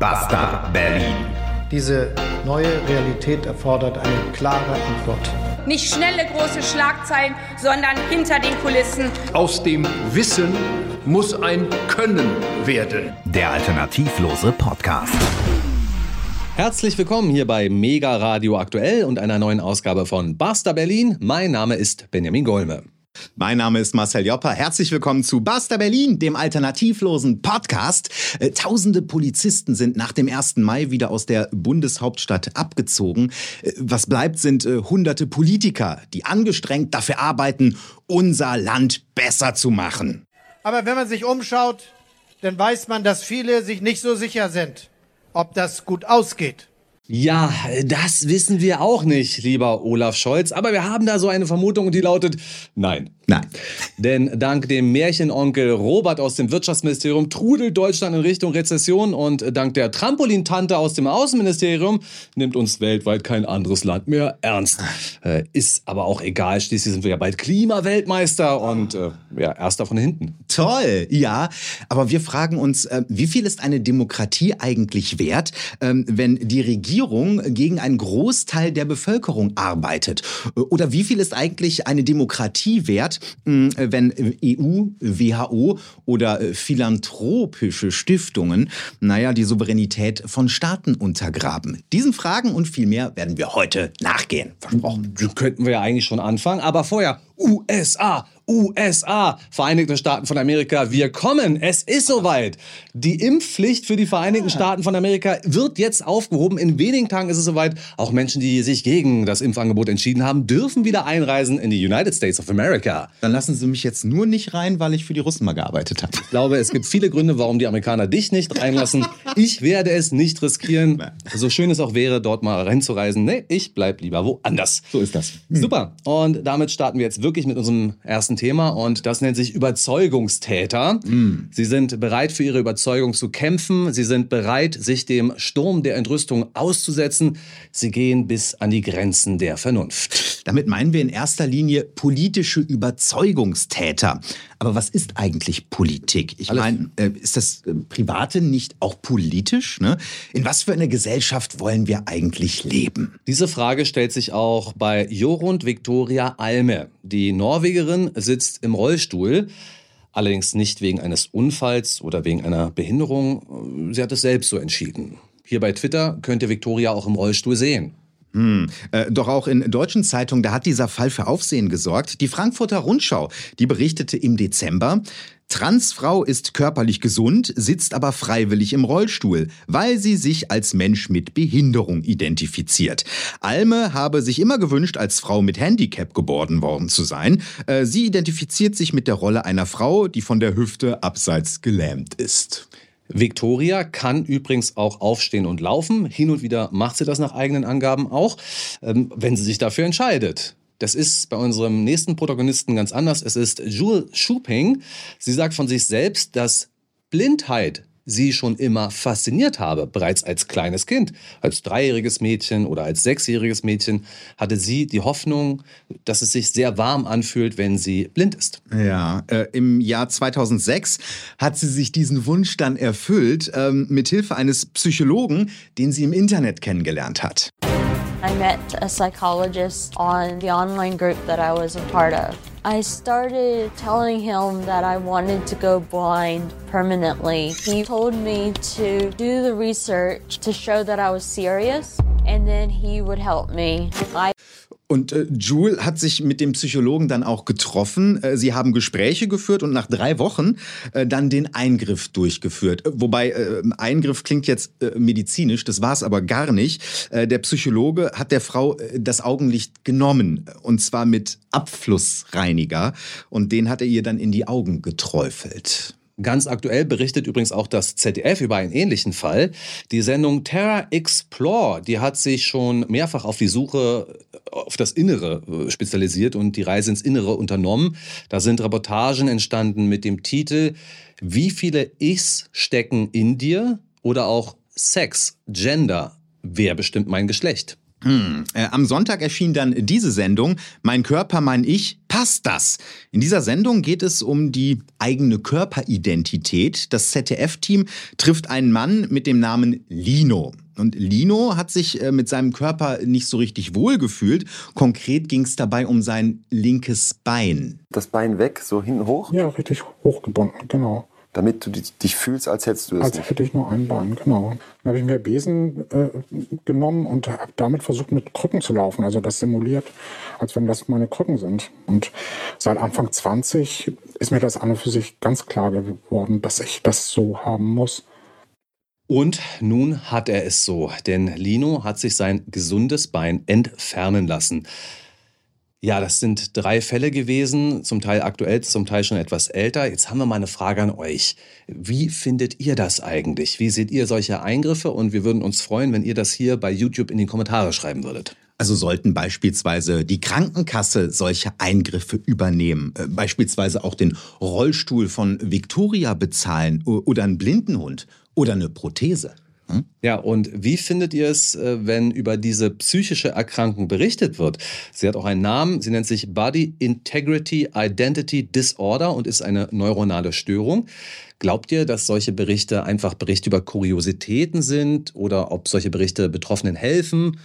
Basta Berlin. Diese neue Realität erfordert eine klare Antwort. Nicht schnelle große Schlagzeilen, sondern hinter den Kulissen. Aus dem Wissen muss ein Können werden. Der alternativlose Podcast. Herzlich willkommen hier bei Mega Radio Aktuell und einer neuen Ausgabe von Basta Berlin. Mein Name ist Benjamin Golme. Mein Name ist Marcel Jopper. Herzlich willkommen zu Basta Berlin, dem alternativlosen Podcast. Äh, tausende Polizisten sind nach dem 1. Mai wieder aus der Bundeshauptstadt abgezogen. Äh, was bleibt, sind äh, hunderte Politiker, die angestrengt dafür arbeiten, unser Land besser zu machen. Aber wenn man sich umschaut, dann weiß man, dass viele sich nicht so sicher sind, ob das gut ausgeht. Ja, das wissen wir auch nicht, lieber Olaf Scholz, aber wir haben da so eine Vermutung, die lautet Nein. Nein. Denn dank dem Märchenonkel Robert aus dem Wirtschaftsministerium trudelt Deutschland in Richtung Rezession und dank der Trampolintante aus dem Außenministerium nimmt uns weltweit kein anderes Land mehr ernst. Äh, ist aber auch egal, schließlich sind wir ja bald Klimaweltmeister und äh, ja, erster von hinten. Toll, ja. Aber wir fragen uns, äh, wie viel ist eine Demokratie eigentlich wert, ähm, wenn die Regierung gegen einen Großteil der Bevölkerung arbeitet? Oder wie viel ist eigentlich eine Demokratie wert, wenn EU, WHO oder äh, philanthropische Stiftungen, naja, die Souveränität von Staaten untergraben. Diesen Fragen und viel mehr werden wir heute nachgehen. Versprochen. Könnten wir ja eigentlich schon anfangen, aber vorher USA, USA, Vereinigte Staaten von Amerika, wir kommen. Es ist soweit. Die Impfpflicht für die Vereinigten Staaten von Amerika wird jetzt aufgehoben. In wenigen Tagen ist es soweit. Auch Menschen, die sich gegen das Impfangebot entschieden haben, dürfen wieder einreisen in die United States of America. Dann lassen Sie mich jetzt nur nicht rein, weil ich für die Russen mal gearbeitet habe. Ich glaube, es gibt viele Gründe, warum die Amerikaner dich nicht reinlassen. Ich werde es nicht riskieren. So schön es auch wäre, dort mal reinzureisen. Nee, ich bleib lieber woanders. So ist das. Super. Und damit starten wir jetzt wirklich mit unserem ersten Thema und das nennt sich Überzeugungstäter. Sie sind bereit für ihre Überzeugung zu kämpfen. Sie sind bereit, sich dem Sturm der Entrüstung auszusetzen. Sie gehen bis an die Grenzen der Vernunft. Damit meinen wir in erster Linie politische Überzeugungstäter. Aber was ist eigentlich Politik? Ich meine, äh, ist das äh, Private nicht auch politisch? Ne? In was für einer Gesellschaft wollen wir eigentlich leben? Diese Frage stellt sich auch bei Jorund Victoria Alme. Die Norwegerin sitzt im Rollstuhl. Allerdings nicht wegen eines Unfalls oder wegen einer Behinderung. Sie hat es selbst so entschieden. Hier bei Twitter könnt ihr Victoria auch im Rollstuhl sehen. Hm. Äh, doch auch in deutschen Zeitungen, da hat dieser Fall für Aufsehen gesorgt. Die Frankfurter Rundschau, die berichtete im Dezember, Transfrau ist körperlich gesund, sitzt aber freiwillig im Rollstuhl, weil sie sich als Mensch mit Behinderung identifiziert. Alme habe sich immer gewünscht, als Frau mit Handicap geboren worden zu sein. Äh, Sie identifiziert sich mit der Rolle einer Frau, die von der Hüfte abseits gelähmt ist. Victoria kann übrigens auch aufstehen und laufen. Hin und wieder macht sie das nach eigenen Angaben auch, ähm, wenn sie sich dafür entscheidet. Das ist bei unserem nächsten Protagonisten ganz anders. Es ist Jules Schuping. Sie sagt von sich selbst, dass Blindheit sie schon immer fasziniert habe, bereits als kleines Kind. Als dreijähriges Mädchen oder als sechsjähriges Mädchen hatte sie die Hoffnung, dass es sich sehr warm anfühlt, wenn sie blind ist. Ja, äh, im Jahr 2006 hat sie sich diesen Wunsch dann erfüllt, ähm, mit Hilfe eines Psychologen, den sie im Internet kennengelernt hat. I met a psychologist on the online group that I was a part of. I started telling him that I wanted to go blind permanently. He told me to do the research to show that I was serious and then he would help me. I Und äh, Jule hat sich mit dem Psychologen dann auch getroffen. Äh, sie haben Gespräche geführt und nach drei Wochen äh, dann den Eingriff durchgeführt. Äh, wobei äh, Eingriff klingt jetzt äh, medizinisch, das war es aber gar nicht. Äh, der Psychologe hat der Frau äh, das Augenlicht genommen und zwar mit Abflussreiniger und den hat er ihr dann in die Augen geträufelt. Ganz aktuell berichtet übrigens auch das ZDF über einen ähnlichen Fall. Die Sendung Terra Explore, die hat sich schon mehrfach auf die Suche auf das Innere äh, spezialisiert und die Reise ins Innere unternommen. Da sind Reportagen entstanden mit dem Titel Wie viele Ichs stecken in dir? Oder auch Sex, Gender, wer bestimmt mein Geschlecht? Hm. Äh, am Sonntag erschien dann diese Sendung Mein Körper, mein Ich, passt das? In dieser Sendung geht es um die eigene Körperidentität. Das ZDF-Team trifft einen Mann mit dem Namen Lino. Und Lino hat sich äh, mit seinem Körper nicht so richtig wohl gefühlt. Konkret ging es dabei um sein linkes Bein. Das Bein weg, so hinten hoch? Ja, richtig hochgebunden, genau damit du dich fühlst, als hättest du es Als nicht. hätte ich nur ein Bein, genau. Dann habe ich mir Besen äh, genommen und habe damit versucht, mit Krücken zu laufen. Also das simuliert, als wenn das meine Krücken sind. Und seit Anfang 20 ist mir das an und für sich ganz klar geworden, dass ich das so haben muss. Und nun hat er es so, denn Lino hat sich sein gesundes Bein entfernen lassen. Ja, das sind drei Fälle gewesen, zum Teil aktuell, zum Teil schon etwas älter. Jetzt haben wir mal eine Frage an euch. Wie findet ihr das eigentlich? Wie seht ihr solche Eingriffe? Und wir würden uns freuen, wenn ihr das hier bei YouTube in die Kommentare schreiben würdet. Also sollten beispielsweise die Krankenkasse solche Eingriffe übernehmen, äh, beispielsweise auch den Rollstuhl von Victoria bezahlen oder einen Blindenhund oder eine Prothese. Hm? Ja, und wie findet ihr es, äh, wenn über diese psychische Erkrankung berichtet wird? Sie hat auch einen Namen, sie nennt sich Body Integrity Identity Disorder und ist eine neuronale Störung. Glaubt ihr, dass solche Berichte einfach Berichte über Kuriositäten sind oder ob solche Berichte Betroffenen helfen?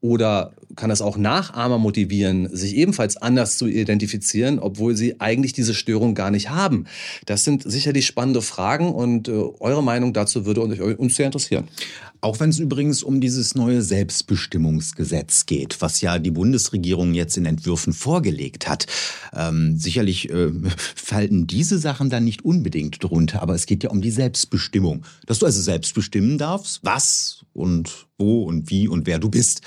Oder kann das auch Nachahmer motivieren, sich ebenfalls anders zu identifizieren, obwohl sie eigentlich diese Störung gar nicht haben? Das sind sicherlich spannende Fragen und äh, eure Meinung dazu würde uns sehr interessieren. Auch wenn es übrigens um dieses neue Selbstbestimmungsgesetz geht, was ja die Bundesregierung jetzt in Entwürfen vorgelegt hat. Ähm, sicherlich äh, fallen diese Sachen dann nicht unbedingt drunter, aber es geht ja um die Selbstbestimmung. Dass du also selbst bestimmen darfst, was und wo und wie und wer du bist.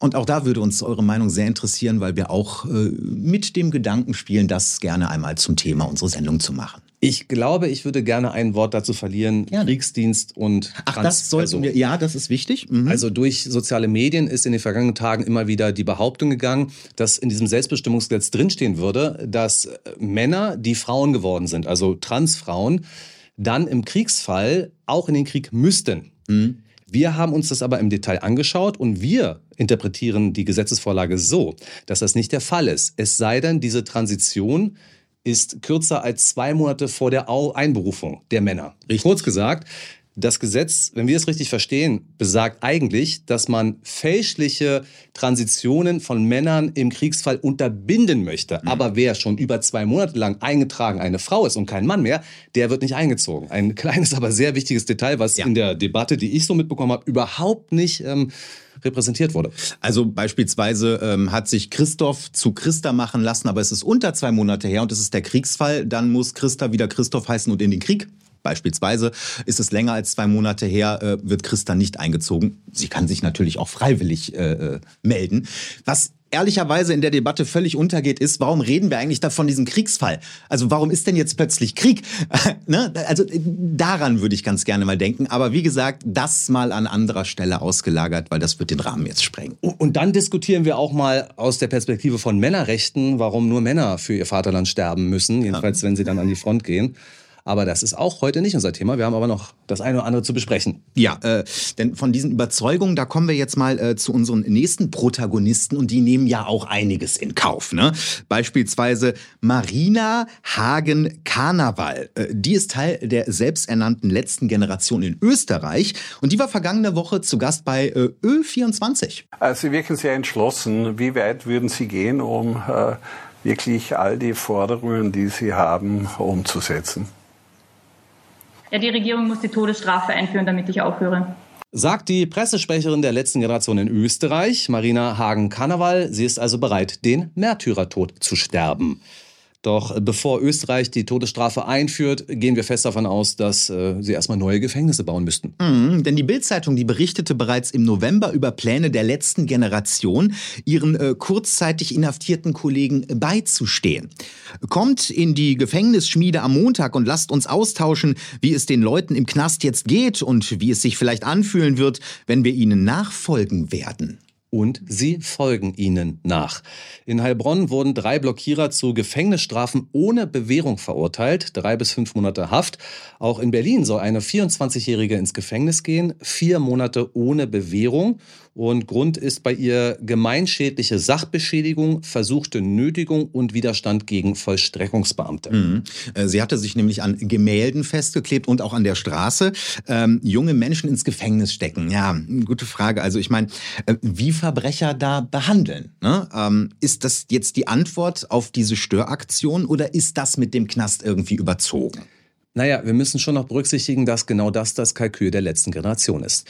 Und auch da würde uns eure Meinung sehr interessieren, weil wir auch äh, mit dem Gedanken spielen, das gerne einmal zum Thema unserer Sendung zu machen. Ich glaube, ich würde gerne ein Wort dazu verlieren. Gerne. Kriegsdienst und Ach, Trans das sollten also, wir. Ja, das ist wichtig. Mhm. Also durch soziale Medien ist in den vergangenen Tagen immer wieder die Behauptung gegangen, dass in diesem Selbstbestimmungsgesetz drinstehen würde, dass Männer, die Frauen geworden sind, also Transfrauen, dann im Kriegsfall auch in den Krieg müssten. Mhm. Wir haben uns das aber im Detail angeschaut und wir interpretieren die Gesetzesvorlage so, dass das nicht der Fall ist. Es sei denn, diese Transition ist kürzer als zwei Monate vor der Einberufung der Männer. Richtig. Kurz gesagt, das Gesetz, wenn wir es richtig verstehen, besagt eigentlich, dass man fälschliche Transitionen von Männern im Kriegsfall unterbinden möchte. Mhm. Aber wer schon über zwei Monate lang eingetragen eine Frau ist und kein Mann mehr, der wird nicht eingezogen. Ein kleines, aber sehr wichtiges Detail, was ja. in der Debatte, die ich so mitbekommen habe, überhaupt nicht ähm, repräsentiert wurde. Also beispielsweise ähm, hat sich Christoph zu Christa machen lassen, aber es ist unter zwei Monate her und es ist der Kriegsfall, dann muss Christa wieder Christoph heißen und in den Krieg Beispielsweise ist es länger als zwei Monate her, äh, wird Christa nicht eingezogen. Sie kann sich natürlich auch freiwillig äh, äh, melden. Was ehrlicherweise in der Debatte völlig untergeht, ist, warum reden wir eigentlich da von diesem Kriegsfall? Also warum ist denn jetzt plötzlich Krieg? ne? Also daran würde ich ganz gerne mal denken. Aber wie gesagt, das mal an anderer Stelle ausgelagert, weil das wird den Rahmen jetzt sprengen. Und dann diskutieren wir auch mal aus der Perspektive von Männerrechten, warum nur Männer für ihr Vaterland sterben müssen, jedenfalls ja. wenn sie dann an die Front gehen. Aber das ist auch heute nicht unser Thema. Wir haben aber noch das eine oder andere zu besprechen. Ja, äh, denn von diesen Überzeugungen, da kommen wir jetzt mal äh, zu unseren nächsten Protagonisten und die nehmen ja auch einiges in Kauf. Ne? Beispielsweise Marina Hagen-Karneval. Äh, die ist Teil der selbsternannten letzten Generation in Österreich und die war vergangene Woche zu Gast bei äh, Ö24. Äh, Sie wirken sehr entschlossen. Wie weit würden Sie gehen, um äh, wirklich all die Forderungen, die Sie haben, umzusetzen? Ja, die Regierung muss die Todesstrafe einführen, damit ich aufhöre. Sagt die Pressesprecherin der letzten Generation in Österreich, Marina Hagen-Karneval. Sie ist also bereit, den Märtyrertod zu sterben. Doch bevor Österreich die Todesstrafe einführt, gehen wir fest davon aus, dass äh, sie erstmal neue Gefängnisse bauen müssten. Mhm, denn die Bildzeitung, die berichtete bereits im November über Pläne der letzten Generation, ihren äh, kurzzeitig inhaftierten Kollegen beizustehen. Kommt in die Gefängnisschmiede am Montag und lasst uns austauschen, wie es den Leuten im Knast jetzt geht und wie es sich vielleicht anfühlen wird, wenn wir ihnen nachfolgen werden. Und sie folgen ihnen nach. In Heilbronn wurden drei Blockierer zu Gefängnisstrafen ohne Bewährung verurteilt, drei bis fünf Monate Haft. Auch in Berlin soll eine 24-Jährige ins Gefängnis gehen, vier Monate ohne Bewährung. Und Grund ist bei ihr gemeinschädliche Sachbeschädigung, versuchte Nötigung und Widerstand gegen Vollstreckungsbeamte. Mhm. Äh, sie hatte sich nämlich an Gemälden festgeklebt und auch an der Straße. Ähm, junge Menschen ins Gefängnis stecken. Ja, gute Frage. Also ich meine, äh, wie Verbrecher da behandeln. Ne? Ähm, ist das jetzt die Antwort auf diese Störaktion oder ist das mit dem Knast irgendwie überzogen? Naja, wir müssen schon noch berücksichtigen, dass genau das das Kalkül der letzten Generation ist.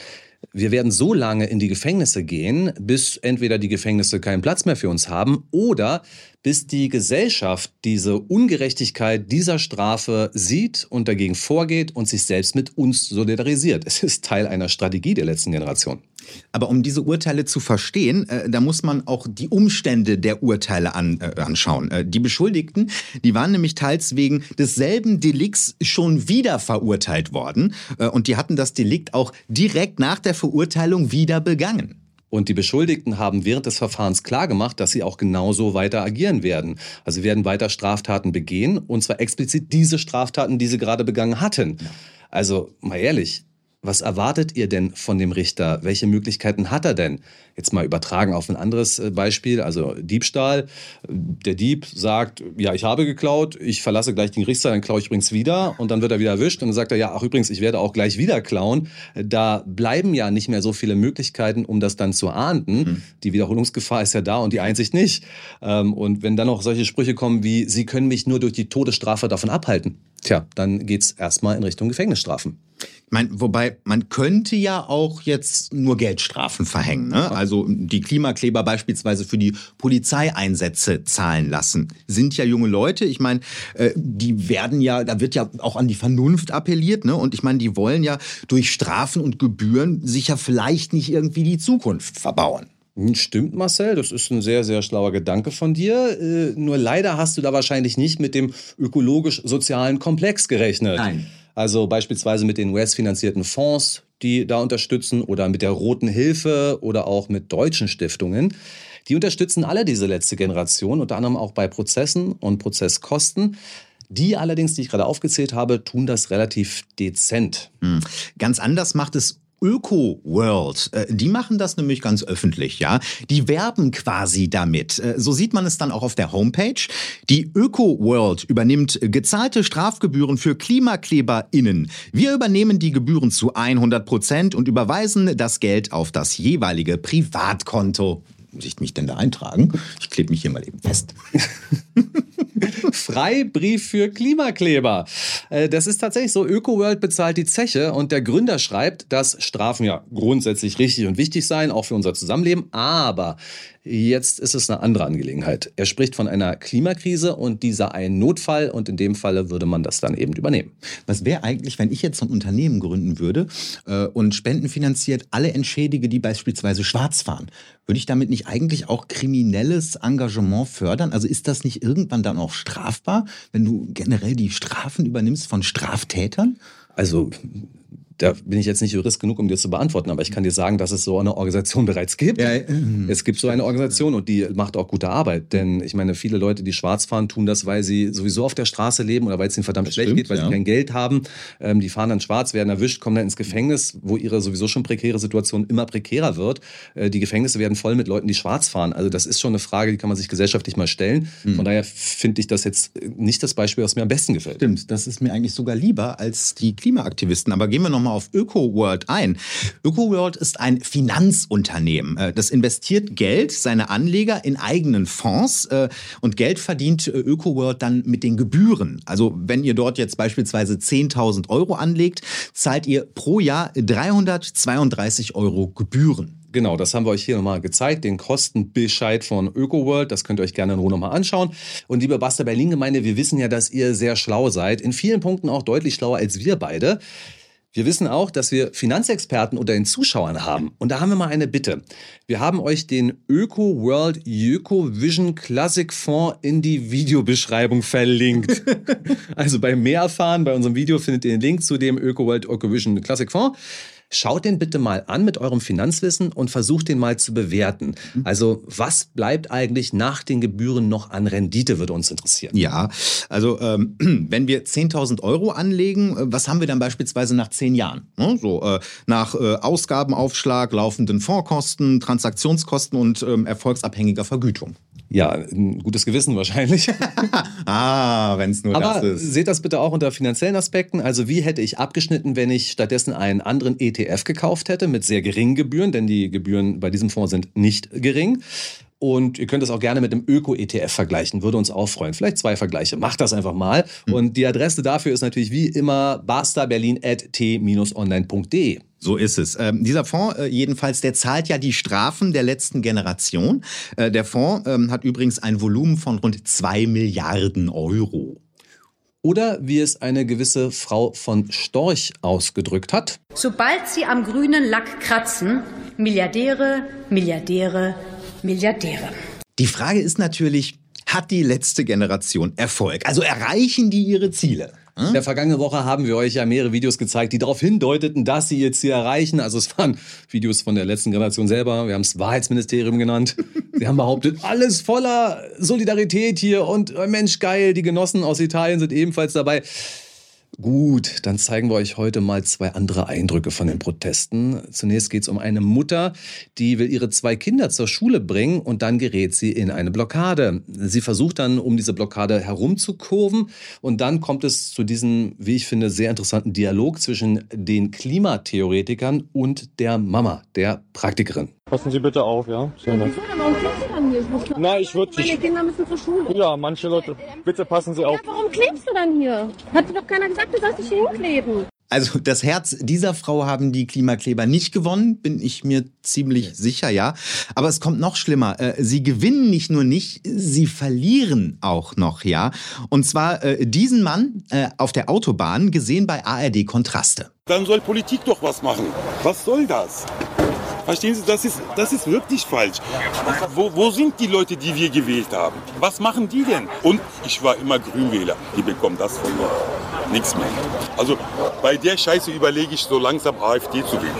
Wir werden so lange in die Gefängnisse gehen, bis entweder die Gefängnisse keinen Platz mehr für uns haben oder bis die Gesellschaft diese Ungerechtigkeit dieser Strafe sieht und dagegen vorgeht und sich selbst mit uns solidarisiert. Es ist Teil einer Strategie der letzten Generation. Aber um diese Urteile zu verstehen, äh, da muss man auch die Umstände der Urteile an, äh, anschauen. Äh, die Beschuldigten, die waren nämlich teils wegen desselben Delikts schon wieder verurteilt worden äh, und die hatten das Delikt auch direkt nach der Verurteilung wieder begangen. Und die Beschuldigten haben während des Verfahrens klargemacht, dass sie auch genauso weiter agieren werden. Also sie werden weiter Straftaten begehen und zwar explizit diese Straftaten, die sie gerade begangen hatten. Also mal ehrlich, was erwartet ihr denn von dem Richter? Welche Möglichkeiten hat er denn? Jetzt mal übertragen auf ein anderes äh, Beispiel, also Diebstahl. Der Dieb sagt, ja, ich habe geklaut, ich verlasse gleich den Gerichtssaal, dann klaue ich übrigens wieder und dann wird er wieder erwischt und dann sagt er, ja, ach übrigens, ich werde auch gleich wieder klauen. Da bleiben ja nicht mehr so viele Möglichkeiten, um das dann zu ahnden. Mhm. Die Wiederholungsgefahr ist ja da und die Einsicht nicht. Ähm, und wenn dann noch solche Sprüche kommen wie, Sie können mich nur durch die Todesstrafe davon abhalten, tja, dann geht's erstmal in Richtung Gefängnisstrafen. Ich meine, wobei man könnte ja auch jetzt nur Geldstrafen verhängen. Ne? Also die Klimakleber beispielsweise für die Polizeieinsätze zahlen lassen. Sind ja junge Leute. Ich meine, äh, die werden ja, da wird ja auch an die Vernunft appelliert. Ne? Und ich meine, die wollen ja durch Strafen und Gebühren sich ja vielleicht nicht irgendwie die Zukunft verbauen. Hm, stimmt, Marcel, das ist ein sehr, sehr schlauer Gedanke von dir. Äh, nur leider hast du da wahrscheinlich nicht mit dem ökologisch-sozialen Komplex gerechnet. Nein. Also beispielsweise mit den US-finanzierten Fonds, die da unterstützen, oder mit der Roten Hilfe oder auch mit deutschen Stiftungen. Die unterstützen alle diese letzte Generation, unter anderem auch bei Prozessen und Prozesskosten. Die allerdings, die ich gerade aufgezählt habe, tun das relativ dezent. Hm. Ganz anders macht es Öko-World, äh, die machen das nämlich ganz öffentlich, ja. Die werben quasi damit. Äh, so sieht man es dann auch auf der Homepage. Die Öko-World übernimmt gezahlte Strafgebühren für KlimakleberInnen. Wir übernehmen die Gebühren zu 100 Prozent und überweisen das Geld auf das jeweilige Privatkonto. Muss ich mich denn da eintragen? Ich klebe mich hier mal eben fest. Freibrief für Klimakleber. Äh, das ist tatsächlich so. ÖkoWorld bezahlt die Zeche und der Gründer schreibt, dass Strafen ja grundsätzlich richtig und wichtig seien, auch für unser Zusammenleben. Aber Jetzt ist es eine andere Angelegenheit. Er spricht von einer Klimakrise und dieser ein Notfall und in dem Falle würde man das dann eben übernehmen. Was wäre eigentlich, wenn ich jetzt ein Unternehmen gründen würde äh, und spendenfinanziert alle entschädige, die beispielsweise schwarz fahren? Würde ich damit nicht eigentlich auch kriminelles Engagement fördern? Also ist das nicht irgendwann dann auch strafbar, wenn du generell die Strafen übernimmst von Straftätern? Also da bin ich jetzt nicht Jurist genug, um dir zu beantworten, aber ich kann dir sagen, dass es so eine Organisation bereits gibt. Ja, es gibt so eine Organisation und die macht auch gute Arbeit. Denn ich meine, viele Leute, die schwarz fahren, tun das, weil sie sowieso auf der Straße leben oder weil es ihnen verdammt das schlecht stimmt, geht, weil ja. sie kein Geld haben. Ähm, die fahren dann schwarz, werden erwischt, kommen dann ins Gefängnis, wo ihre sowieso schon prekäre Situation immer prekärer wird. Äh, die Gefängnisse werden voll mit Leuten, die schwarz fahren. Also das ist schon eine Frage, die kann man sich gesellschaftlich mal stellen. Mhm. Von daher finde ich das jetzt nicht das Beispiel, was mir am besten gefällt. Stimmt, das ist mir eigentlich sogar lieber als die Klimaaktivisten. Aber gehen wir nochmal auf ÖkoWorld ein. ÖkoWorld ist ein Finanzunternehmen. Äh, das investiert Geld, seine Anleger in eigenen Fonds äh, und Geld verdient äh, ÖkoWorld dann mit den Gebühren. Also wenn ihr dort jetzt beispielsweise 10.000 Euro anlegt, zahlt ihr pro Jahr 332 Euro Gebühren. Genau, das haben wir euch hier nochmal gezeigt, den Kostenbescheid von ÖkoWorld. Das könnt ihr euch gerne in Ruhe nochmal anschauen. Und liebe Basta Berlin-Gemeinde, wir wissen ja, dass ihr sehr schlau seid. In vielen Punkten auch deutlich schlauer als wir beide. Wir wissen auch, dass wir Finanzexperten unter den Zuschauern haben. Und da haben wir mal eine Bitte. Wir haben euch den Öko World Öko Vision Classic Fonds in die Videobeschreibung verlinkt. also bei mehr erfahren, bei unserem Video findet ihr den Link zu dem Öko World Öko Vision Classic Fonds. Schaut den bitte mal an mit eurem Finanzwissen und versucht den mal zu bewerten. Also was bleibt eigentlich nach den Gebühren noch an Rendite, würde uns interessieren. Ja, also ähm, wenn wir 10.000 Euro anlegen, äh, was haben wir dann beispielsweise nach zehn Jahren? Ne? So äh, nach äh, Ausgabenaufschlag, laufenden Fondskosten, Transaktionskosten und ähm, erfolgsabhängiger Vergütung. Ja, ein gutes Gewissen wahrscheinlich. ah, wenn es nur Aber das ist. seht das bitte auch unter finanziellen Aspekten. Also wie hätte ich abgeschnitten, wenn ich stattdessen einen anderen ETF gekauft hätte mit sehr geringen Gebühren, denn die Gebühren bei diesem Fonds sind nicht gering. Und ihr könnt das auch gerne mit dem Öko-ETF vergleichen, würde uns auch freuen. Vielleicht zwei Vergleiche. Macht das einfach mal. Und die Adresse dafür ist natürlich wie immer bastaberlin.t-online.de. So ist es. Ähm, dieser Fonds äh, jedenfalls, der zahlt ja die Strafen der letzten Generation. Äh, der Fonds ähm, hat übrigens ein Volumen von rund 2 Milliarden Euro. Oder wie es eine gewisse Frau von Storch ausgedrückt hat. Sobald sie am grünen Lack kratzen, Milliardäre, Milliardäre, Milliardäre. Die Frage ist natürlich, hat die letzte Generation Erfolg? Also erreichen die ihre Ziele? In der vergangenen Woche haben wir euch ja mehrere Videos gezeigt, die darauf hindeuteten, dass sie ihr Ziel erreichen. Also es waren Videos von der letzten Generation selber. Wir haben es Wahrheitsministerium genannt. Sie haben behauptet, alles voller Solidarität hier und äh, Mensch geil, die Genossen aus Italien sind ebenfalls dabei. Gut, dann zeigen wir euch heute mal zwei andere Eindrücke von den Protesten. Zunächst geht es um eine Mutter, die will ihre zwei Kinder zur Schule bringen und dann gerät sie in eine Blockade. Sie versucht dann, um diese Blockade herumzukurven und dann kommt es zu diesem, wie ich finde, sehr interessanten Dialog zwischen den Klimatheoretikern und der Mama, der Praktikerin. Passen Sie bitte auf, ja? Sehr nett. Hier? Ich muss Nein, ich würde Meine nicht. Kinder müssen zur Schule. Ja, manche Leute. Bitte passen Sie auf. Ja, warum klebst du dann hier? Hat dir doch keiner gesagt, du sollst dich hier hinkleben. Also das Herz dieser Frau haben die Klimakleber nicht gewonnen, bin ich mir ziemlich sicher, ja. Aber es kommt noch schlimmer. Äh, Sie gewinnen nicht nur nicht, sie verlieren auch noch, ja. Und zwar äh, diesen Mann äh, auf der Autobahn gesehen bei ARD Kontraste. Dann soll Politik doch was machen. Was soll das? Verstehen Sie, das ist, das ist wirklich falsch. Wo, wo sind die Leute, die wir gewählt haben? Was machen die denn? Und ich war immer Grünwähler. Die bekommen das von mir. Nichts mehr. Also bei der Scheiße überlege ich so langsam AfD zu wählen.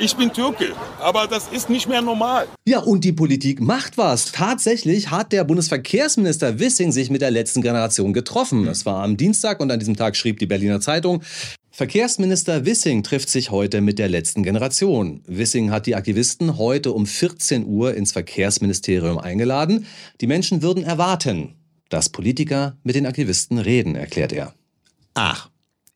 Ich bin Türke, aber das ist nicht mehr normal. Ja, und die Politik macht was. Tatsächlich hat der Bundesverkehrsminister Wissing sich mit der letzten Generation getroffen. Das war am Dienstag und an diesem Tag schrieb die Berliner Zeitung, Verkehrsminister Wissing trifft sich heute mit der letzten Generation. Wissing hat die Aktivisten heute um 14 Uhr ins Verkehrsministerium eingeladen. Die Menschen würden erwarten, dass Politiker mit den Aktivisten reden, erklärt er. Ach,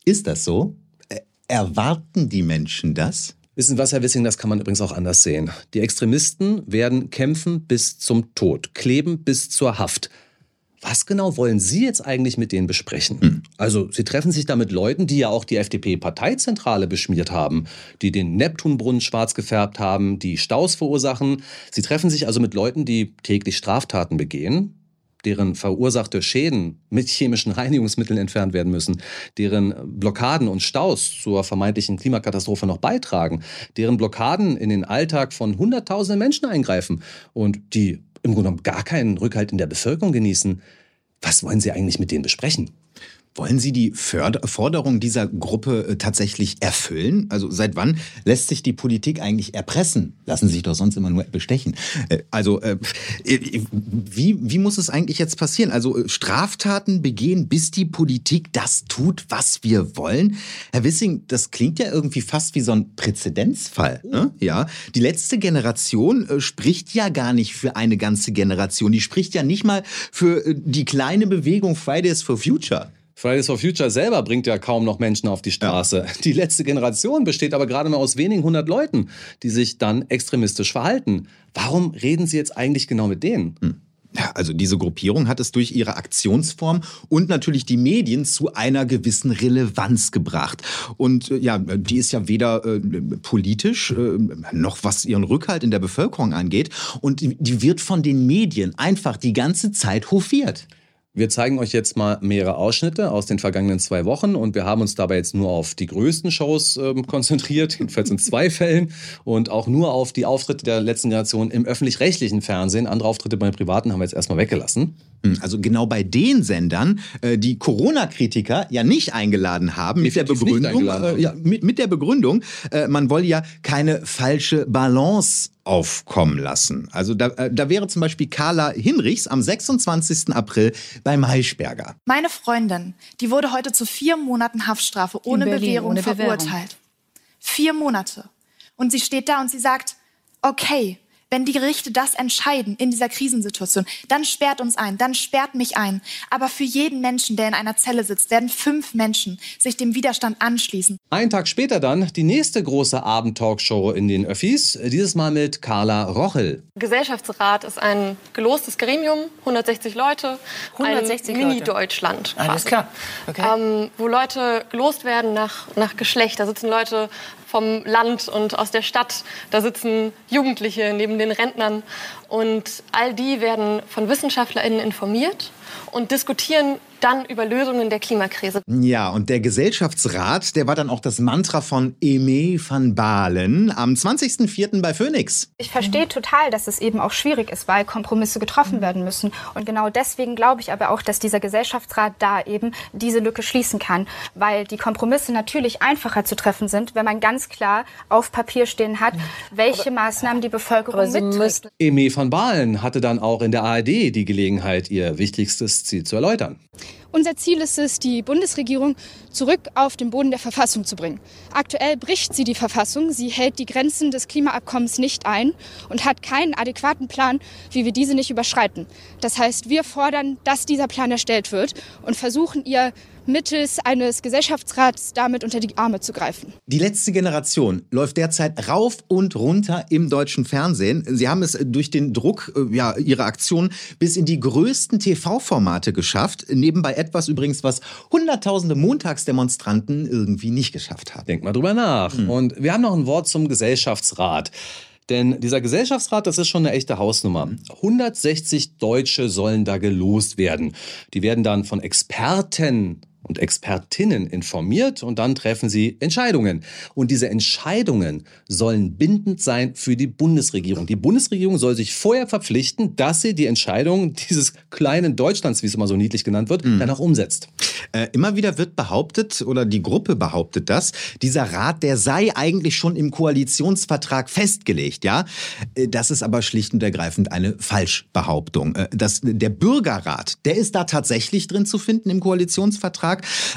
ist das so? Äh, Erwarten die Menschen das? Wissen was, Herr Wissing, das kann man übrigens auch anders sehen. Die Extremisten werden kämpfen bis zum Tod, kleben bis zur Haft. Was genau wollen Sie jetzt eigentlich mit denen besprechen? Also, Sie treffen sich da mit Leuten, die ja auch die FDP-Parteizentrale beschmiert haben, die den Neptunbrunnen schwarz gefärbt haben, die Staus verursachen. Sie treffen sich also mit Leuten, die täglich Straftaten begehen, deren verursachte Schäden mit chemischen Reinigungsmitteln entfernt werden müssen, deren Blockaden und Staus zur vermeintlichen Klimakatastrophe noch beitragen, deren Blockaden in den Alltag von Hunderttausenden Menschen eingreifen und die im Grunde genommen gar keinen Rückhalt in der Bevölkerung genießen. Was wollen Sie eigentlich mit denen besprechen? Wollen Sie die Förder Forderung dieser Gruppe äh, tatsächlich erfüllen? Also seit wann lässt sich die Politik eigentlich erpressen? Lassen Sie sich doch sonst immer nur bestechen. Äh, Also äh, wie, wie muss es eigentlich jetzt passieren? Also Straftaten begehen, bis die Politik das tut, was wir wollen? Herr Wissing, das klingt ja irgendwie fast wie so ein Präzedenzfall. Ne? Ja, die letzte Generation spricht ja gar nicht für eine ganze Generation. Die spricht ja nicht mal für die kleine Bewegung Fridays for Future. Fridays for Future selber bringt ja kaum noch Menschen auf die Straße. Die letzte Generation besteht aber gerade mal aus wenigen hundert Leuten, die sich dann extremistisch verhalten. Warum reden Sie jetzt eigentlich genau mit denen? Ja, also diese Gruppierung hat es durch ihre Aktionsform und natürlich die Medien zu einer gewissen Relevanz gebracht. Und äh, ja, die ist ja weder äh, politisch äh, noch was ihren Rückhalt in der Bevölkerung angeht. Und die wird von den Medien einfach die ganze Zeit hofiert. Wir zeigen euch jetzt mal mehrere Ausschnitte aus den vergangenen zwei Wochen und wir haben uns dabei jetzt nur auf die größten Shows ähm, konzentriert, jedenfalls in zwei Fällen und auch nur auf die Auftritte der letzten Generation im öffentlich-rechtlichen Fernsehen. Andere Auftritte bei den Privaten haben wir jetzt erstmal weggelassen. Hm, Also genau bei den Sendern, äh, die Corona-Kritiker ja nicht eingeladen haben, mit der Begründung, eingeladen äh, ja, mit, mit der Begründung, äh, man wolle ja keine falsche Balance aufkommen lassen. Also da, äh, da wäre zum Beispiel Carla Hinrichs am 26. April bei Maischberger. Meine Freundin, die wurde heute zu vier Monaten Haftstrafe ohne Berlin, Bewährung ohne Bewährung. verurteilt. Vier Monate. Und sie steht da und sie sagt, okay, wenn die Gerichte das entscheiden in dieser Krisensituation, dann sperrt uns ein, dann sperrt mich ein. Aber für jeden Menschen, der in einer Zelle sitzt, werden fünf Menschen sich dem Widerstand anschließen. Einen Tag später dann die nächste große Abendtalkshow in den Öffis, dieses Mal mit Carla Rochel. Gesellschaftsrat ist ein gelostes Gremium, 160 Leute, 160 ein Leute. Mini-Deutschland. Alles klar. Okay. Ähm, wo Leute gelost werden nach, nach Geschlecht. Da sitzen Leute vom Land und aus der Stadt. Da sitzen Jugendliche neben den Rentnern. Und all die werden von WissenschaftlerInnen informiert und diskutieren dann über Lösungen der Klimakrise. Ja, und der Gesellschaftsrat, der war dann auch das Mantra von Aimé van Balen am 20.04. bei Phoenix. Ich verstehe total, dass es eben auch schwierig ist, weil Kompromisse getroffen werden müssen. Und genau deswegen glaube ich aber auch, dass dieser Gesellschaftsrat da eben diese Lücke schließen kann, weil die Kompromisse natürlich einfacher zu treffen sind, wenn man ganz klar auf Papier stehen hat, welche Maßnahmen die Bevölkerung mitträgt. Emi van Balen hatte dann auch in der ARD die Gelegenheit, ihr wichtigstes Ziel zu erläutern. Unser Ziel ist es, die Bundesregierung zurück auf den Boden der Verfassung zu bringen. Aktuell bricht sie die Verfassung, sie hält die Grenzen des Klimaabkommens nicht ein und hat keinen adäquaten Plan, wie wir diese nicht überschreiten. Das heißt, wir fordern, dass dieser Plan erstellt wird und versuchen ihr mittels eines Gesellschaftsrats damit unter die Arme zu greifen. Die letzte Generation läuft derzeit rauf und runter im deutschen Fernsehen. Sie haben es durch den Druck äh, ja, ihrer Aktion bis in die größten TV-Formate geschafft. Nebenbei etwas übrigens, was hunderttausende Montagsdemonstranten irgendwie nicht geschafft haben. Denk mal drüber nach. Und wir haben noch ein Wort zum Gesellschaftsrat. Denn dieser Gesellschaftsrat, das ist schon eine echte Hausnummer. 160 Deutsche sollen da gelost werden. Die werden dann von Experten und Expertinnen informiert und dann treffen sie Entscheidungen. Und diese Entscheidungen sollen bindend sein für die Bundesregierung. Die Bundesregierung soll sich vorher verpflichten, dass sie die Entscheidungen dieses kleinen Deutschlands, wie es immer so niedlich genannt wird, dann auch umsetzt. Äh, immer wieder wird behauptet, oder die Gruppe behauptet das, dieser Rat, der sei eigentlich schon im Koalitionsvertrag festgelegt, ja. Äh, Das ist aber schlicht und ergreifend eine Falschbehauptung. Äh, Das, der Bürgerrat, der ist da tatsächlich drin zu finden im Koalitionsvertrag,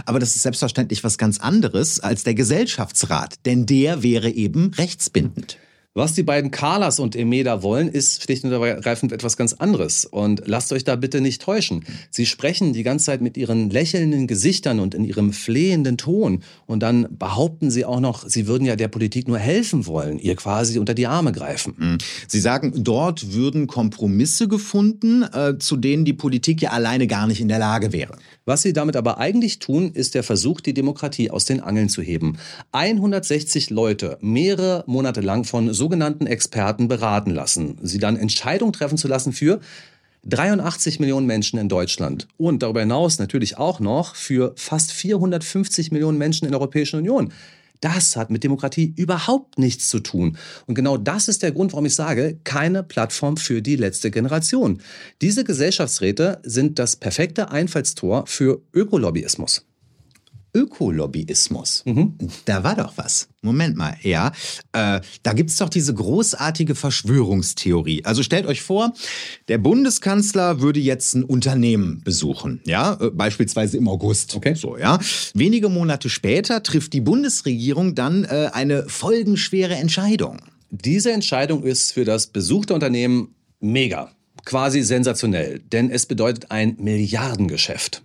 aber das ist selbstverständlich was ganz anderes als der Gesellschaftsrat, denn der wäre eben rechtsbindend. Was die beiden Carlas und Emeda wollen, ist schlicht und ergreifend etwas ganz anderes. Und lasst euch da bitte nicht täuschen. Sie sprechen die ganze Zeit mit ihren lächelnden Gesichtern und in ihrem flehenden Ton. Und dann behaupten sie auch noch, sie würden ja der Politik nur helfen wollen, ihr quasi unter die Arme greifen. Sie sagen, dort würden Kompromisse gefunden, äh, zu denen die Politik ja alleine gar nicht in der Lage wäre. Was sie damit aber eigentlich tun, ist der Versuch, die Demokratie aus den Angeln zu heben. 160 Leute mehrere Monate lang von sogenannten Experten beraten lassen, sie dann Entscheidungen treffen zu lassen für 83 Millionen Menschen in Deutschland und darüber hinaus natürlich auch noch für fast 450 Millionen Menschen in der Europäischen Union. Das hat mit Demokratie überhaupt nichts zu tun. Und genau das ist der Grund, warum ich sage, keine Plattform für die letzte Generation. Diese Gesellschaftsräte sind das perfekte Einfallstor für Ökolobbyismus. Ökolobbyismus. Da war doch was. Moment mal, ja. Äh, da gibt's doch diese großartige Verschwörungstheorie. Also stellt euch vor, der Bundeskanzler würde jetzt ein Unternehmen besuchen, ja, äh, beispielsweise im August. Okay. So, ja. Wenige Monate später trifft die Bundesregierung dann äh, eine folgenschwere Entscheidung. Diese Entscheidung ist für das besuchte Unternehmen mega. Quasi sensationell, denn es bedeutet ein Milliardengeschäft.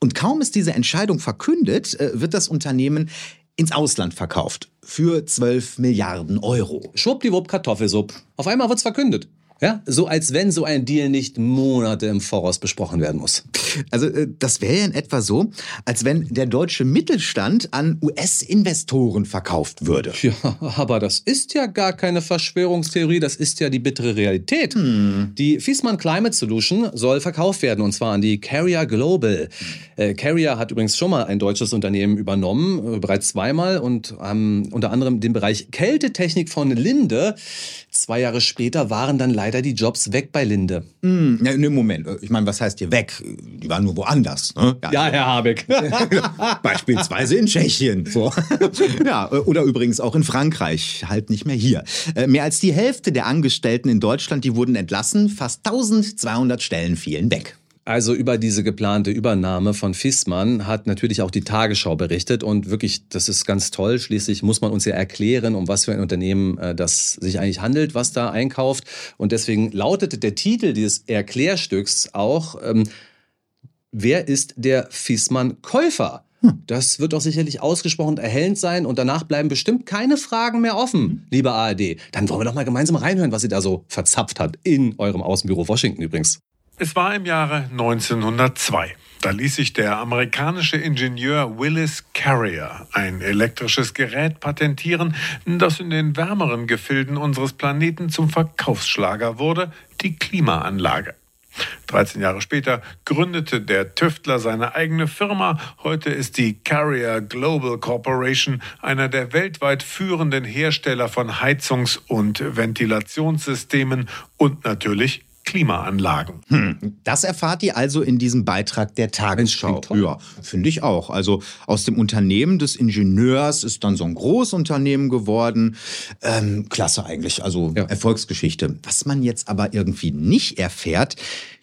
Und kaum ist diese Entscheidung verkündet, äh, wird das Unternehmen ins Ausland verkauft. Für 12 Milliarden Euro. Schwuppdiwupp Kartoffelsupp. Auf einmal wird's verkündet. Ja, so als wenn so ein Deal nicht Monate im Voraus besprochen werden muss. Also äh, das wäre ja in etwa so, als wenn der deutsche Mittelstand an US-Investoren verkauft würde. Ja, aber das ist ja gar keine Verschwörungstheorie, das ist ja die bittere Realität. Die Fiesmann Climate Solution soll verkauft werden und zwar an die Carrier Global. Äh, Carrier hat übrigens schon mal ein deutsches Unternehmen übernommen, äh, bereits zweimal und ähm, unter anderem den Bereich Kältetechnik von Linde. Zwei Jahre später waren dann leider die Jobs weg bei Linde. Hm, ne, ne, Moment. Ich meine, was heißt hier weg? Die waren nur woanders. Ne? Ja, Herr Habeck. Beispielsweise in Tschechien. So. ja, oder übrigens auch in Frankreich. Halt nicht mehr hier. Äh, mehr als die Hälfte der Angestellten in Deutschland, die wurden entlassen. Fast 1200 Stellen fielen weg. Also über diese geplante Übernahme von Fissmann hat natürlich auch die Tagesschau berichtet und wirklich, das ist ganz toll. Schließlich muss man uns ja erklären, um was für ein Unternehmen äh, das sich eigentlich handelt, was da einkauft. Und deswegen lautete der Titel dieses Erklärstücks auch, ähm, wer ist der Fissmann-Käufer? Das wird doch sicherlich ausgesprochen erhellend sein und danach bleiben bestimmt keine Fragen mehr offen, liebe ARD. Dann wollen wir doch mal gemeinsam reinhören, was sie da so verzapft hat in eurem Außenbüro Washington übrigens. Es war im Jahre 1902. Da ließ sich der amerikanische Ingenieur Willis Carrier ein elektrisches Gerät patentieren, das in den wärmeren Gefilden unseres Planeten zum Verkaufsschlager wurde, die Klimaanlage. 13 Jahre später gründete der Tüftler seine eigene Firma. Heute ist die Carrier Global Corporation einer der weltweit führenden Hersteller von Heizungs- und Ventilationssystemen und natürlich Klimaanlagen. Hm, das erfahrt ihr also in diesem Beitrag der Tagesschau. Ja, finde ich auch. Also aus dem Unternehmen des Ingenieurs ist dann so ein Großunternehmen geworden. Ähm, klasse eigentlich, also ja. Erfolgsgeschichte. Was man jetzt aber irgendwie nicht erfährt,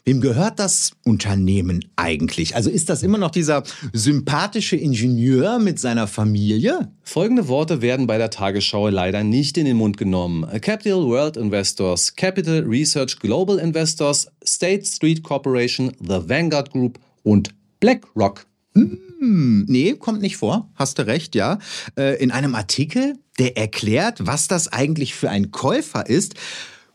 Wem gehört das Unternehmen eigentlich? Also ist das immer noch dieser sympathische Ingenieur mit seiner Familie? Folgende Worte werden bei der Tagesschau leider nicht in den Mund genommen. Capital World Investors, Capital Research Global Investors, State Street Corporation, The Vanguard Group und BlackRock. Hm, nee, kommt nicht vor. Hast du recht, ja. Äh, in einem Artikel, der erklärt, was das eigentlich für ein Käufer ist,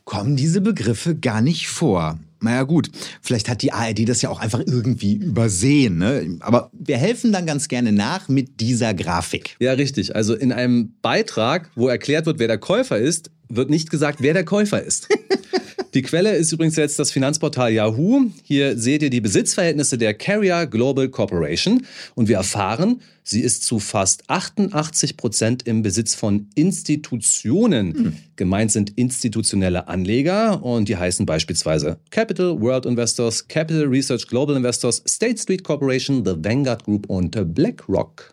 kommen diese Begriffe gar nicht vor. Naja gut, vielleicht hat die ARD das ja auch einfach irgendwie übersehen. Ne? Aber wir helfen dann ganz gerne nach mit dieser Grafik. Ja, richtig. Also in einem Beitrag, wo erklärt wird, wer der Käufer ist, wird nicht gesagt, wer der Käufer ist. Die Quelle ist übrigens jetzt das Finanzportal Yahoo. Hier seht ihr die Besitzverhältnisse der Carrier Global Corporation und wir erfahren, sie ist zu fast 88 Prozent im Besitz von Institutionen. Hm. Gemeint sind institutionelle Anleger und die heißen beispielsweise Capital World Investors, Capital Research Global Investors, State Street Corporation, The Vanguard Group und BlackRock.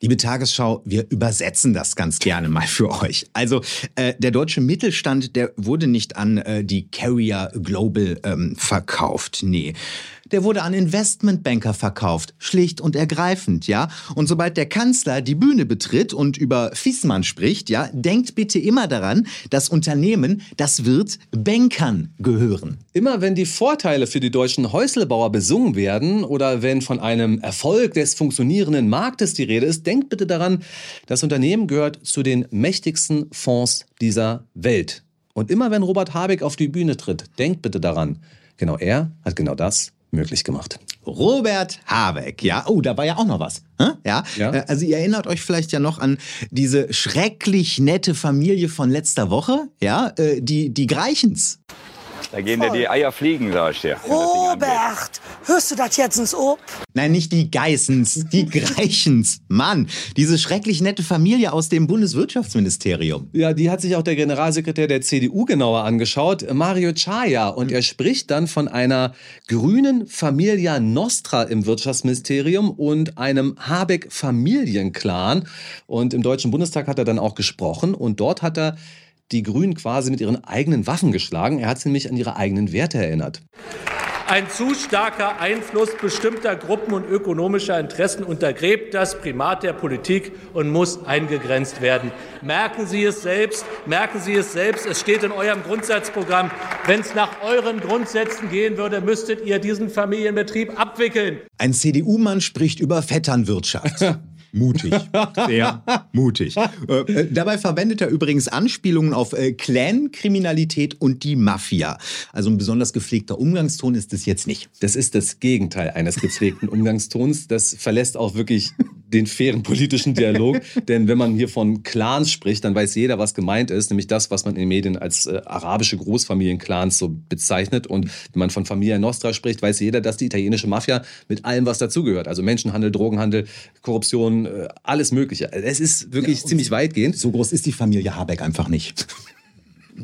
Liebe Tagesschau, wir übersetzen das ganz gerne mal für euch. Also äh, der deutsche Mittelstand, der wurde nicht an äh, die Carrier Global ähm, verkauft. Nee der wurde an Investmentbanker verkauft. Schlicht und ergreifend, ja. Und sobald der Kanzler die Bühne betritt und über Fiesmann spricht, ja, denkt bitte immer daran, das Unternehmen, das wird Bankern gehören. Immer wenn die Vorteile für die deutschen Häuslebauer besungen werden oder wenn von einem Erfolg des funktionierenden Marktes die Rede ist, denkt bitte daran, das Unternehmen gehört zu den mächtigsten Fonds dieser Welt. Und immer wenn Robert Habeck auf die Bühne tritt, denkt bitte daran, genau er hat genau das möglich gemacht. Robert Habeck, ja. Oh, da war ja auch noch was. Ja? ja. Äh, also ihr erinnert euch vielleicht ja noch an diese schrecklich nette Familie von letzter Woche, ja, äh, die, die Greichens. Da gehen dir die Eier fliegen, sag ich dir. Robert, hörst du das jetzt ins Ohr? Nein, nicht die Geissens, die Greichens. Mann, diese schrecklich nette Familie aus dem Bundeswirtschaftsministerium. Ja, die hat sich auch der Generalsekretär der CDU genauer angeschaut, Mario Chaya. Und er spricht dann von einer grünen Familia Nostra im Wirtschaftsministerium und einem Habeck-Familienclan. Und im Deutschen Bundestag hat er dann auch gesprochen und dort hat er die Grünen quasi mit ihren eigenen Waffen geschlagen. Er hat sie nämlich an ihre eigenen Werte erinnert. Ein zu starker Einfluss bestimmter Gruppen und ökonomischer Interessen untergräbt das Primat der Politik und muss eingegrenzt werden. Merken Sie es selbst, merken Sie es selbst, es steht in eurem Grundsatzprogramm. Wenn es nach euren Grundsätzen gehen würde, müsstet ihr diesen Familienbetrieb abwickeln. Ein CDU-Mann spricht über Vetternwirtschaft. Mutig. Sehr mutig. Äh, dabei verwendet er übrigens Anspielungen auf äh, Clan-Kriminalität und die Mafia. Also ein besonders gepflegter Umgangston ist es jetzt nicht. Das ist das Gegenteil eines gepflegten Umgangstons. Das verlässt auch wirklich den fairen politischen Dialog. Denn wenn man hier von Clans spricht, dann weiß jeder, was gemeint ist, nämlich das, was man in den Medien als äh, arabische Großfamilienclans so bezeichnet. Und wenn man von Familia Nostra spricht, weiß jeder, dass die italienische Mafia mit allem, was dazugehört, also Menschenhandel, Drogenhandel, Korruption, äh, alles Mögliche. Es ist wirklich ja, ziemlich weitgehend. So groß ist die Familie Habeck einfach nicht.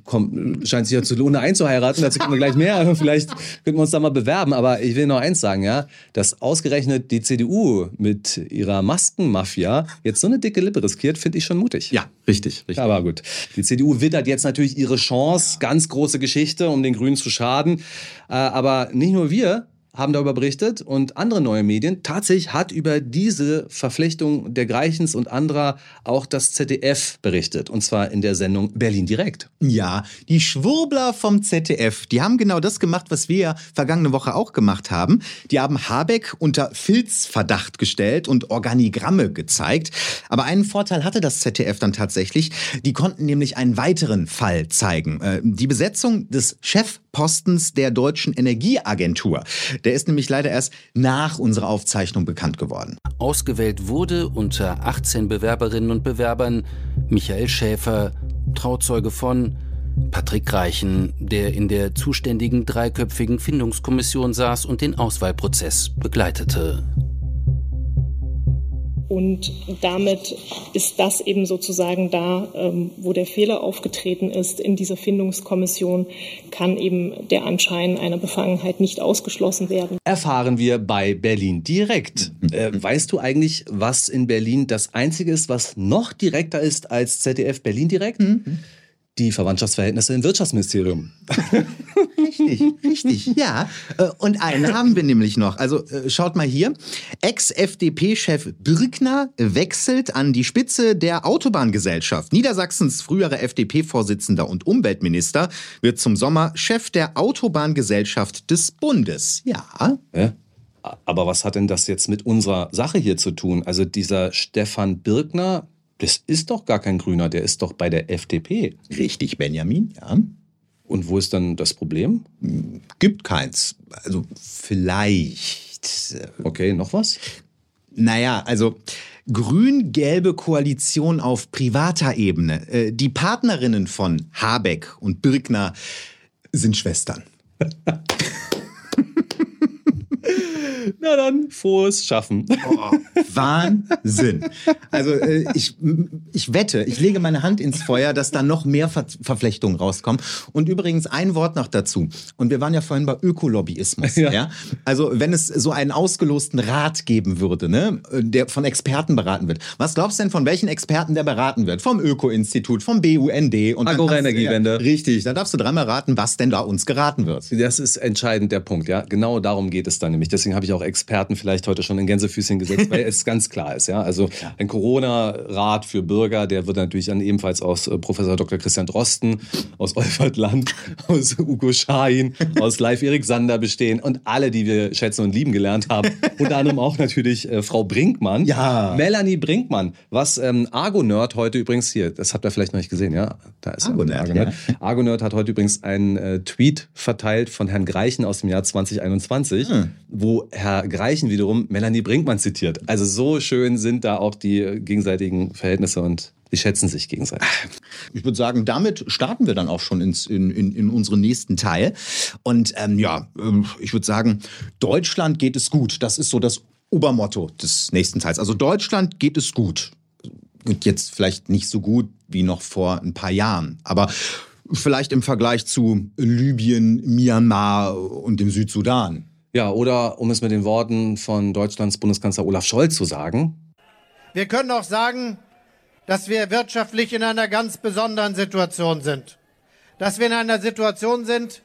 Kommt, scheint sich ja zu Lohne einzuheiraten. Dazu kommen wir gleich mehr. Vielleicht könnten wir uns da mal bewerben. Aber ich will noch eins sagen, ja, dass ausgerechnet die CDU mit ihrer Maskenmafia jetzt so eine dicke Lippe riskiert, finde ich schon mutig. Ja, richtig, richtig. Aber gut. Die CDU wittert jetzt natürlich ihre Chance. Ganz große Geschichte, um den Grünen zu schaden. Äh, aber nicht nur wir haben darüber berichtet und andere neue Medien. Tatsächlich hat über diese Verflechtung der Greichens und anderer auch das ZDF berichtet. Und zwar in der Sendung Berlin direkt. Ja, die Schwurbler vom ZDF, die haben genau das gemacht, was wir ja vergangene Woche auch gemacht haben. Die haben Habeck unter Filzverdacht gestellt und Organigramme gezeigt. Aber einen Vorteil hatte das ZDF dann tatsächlich. Die konnten nämlich einen weiteren Fall zeigen. Äh, Die Besetzung des Chefpostens der Deutschen Energieagentur. Der ist nämlich leider erst nach unserer Aufzeichnung bekannt geworden. Ausgewählt wurde unter 18 Bewerberinnen und Bewerbern Michael Schäfer, Trauzeuge von Patrick Reichen, der in der zuständigen dreiköpfigen Findungskommission saß und den Auswahlprozess begleitete. Und damit ist das eben sozusagen da, ähm, wo der Fehler aufgetreten ist. In dieser Findungskommission kann eben der Anschein einer Befangenheit nicht ausgeschlossen werden. Erfahren wir bei Berlin direkt. Äh, weißt du eigentlich, was in Berlin das Einzige ist, was noch direkter ist als ZDF Berlin direkt? Die Verwandtschaftsverhältnisse im Wirtschaftsministerium. Richtig, richtig, ja. Äh, Und einen haben wir nämlich noch. Also äh, schaut mal hier. Ex-FDP-Chef Birkner wechselt an die Spitze der Autobahngesellschaft. Niedersachsens früherer FDP-Vorsitzender und Umweltminister wird zum Sommer Chef der Autobahngesellschaft des Bundes. Ja. Ja. Aber was hat denn das jetzt mit unserer Sache hier zu tun? Also dieser Stefan Birkner, das ist doch gar kein Grüner, der ist doch bei der FDP. Richtig, Benjamin, ja. Und wo ist dann das Problem? Gibt keins. Also vielleicht. Okay, noch was? Naja, also grün-gelbe Koalition auf privater Ebene. Äh, Die Partnerinnen von Habeck und Birkner sind Schwestern. Na dann, frohes Schaffen. Wahnsinn. Also äh, ich, ich wette, ich lege meine Hand ins Feuer, dass da noch mehr Ver Verflechtungen rauskommen. Und übrigens ein Wort noch dazu. Und wir waren ja vorhin bei Ökolobbyismus. Ja. Ja. Also wenn es so einen ausgelosten Rat geben würde, ne, der von Experten beraten wird. Was glaubst du denn, von welchen Experten der beraten wird? Vom Öko-Institut, vom BUND. Und dann Agora darfst du- Energiewende. Ja, richtig, da darfst du dreimal raten, was denn da uns geraten wird. Das ist entscheidend der Punkt, ja. Genau darum geht es dann nämlich. Deswegen habe ich auch Experten vielleicht heute schon in Gänsefüßchen gesetzt, weil es ganz klar ist, ja. Also ein Corona-Rat für Bürger, der wird natürlich dann ebenfalls aus äh, Professor Dr. Christian Drosten, aus Olfert Land, aus Ugo Schahin, aus Live Erik Sander bestehen und alle, die wir schätzen und lieben gelernt haben. Unter anderem auch natürlich äh, Frau Brinkmann. Ja. Melanie Brinkmann, was ähm, Argonerd heute übrigens hier, das habt ihr vielleicht noch nicht gesehen, ja? Da ist er, Argonerd, Argonerd. ja. Argonerd hat heute übrigens einen äh, Tweet verteilt von Herrn Greichen aus dem Jahr 2021, Hm. wo Herr Greichen wiederum Melanie Brinkmann zitiert. Also so schön sind da auch die gegenseitigen Verhältnisse und die schätzen sich gegenseitig. Ich würde sagen, damit starten wir dann auch schon ins, in, in, in unseren nächsten Teil. Und ähm, ja, ähm, ich würde sagen, Deutschland geht es gut. Das ist so das Obermotto des nächsten Teils. Also Deutschland geht es gut. Und jetzt vielleicht nicht so gut wie noch vor ein paar Jahren. Aber vielleicht im Vergleich zu Libyen, Myanmar und dem Südsudan. Ja, oder um es mit den Worten von Deutschlands Bundeskanzler Olaf Scholz zu sagen, Wir können auch sagen, dass wir wirtschaftlich in einer ganz besonderen Situation sind. Dass wir in einer Situation sind,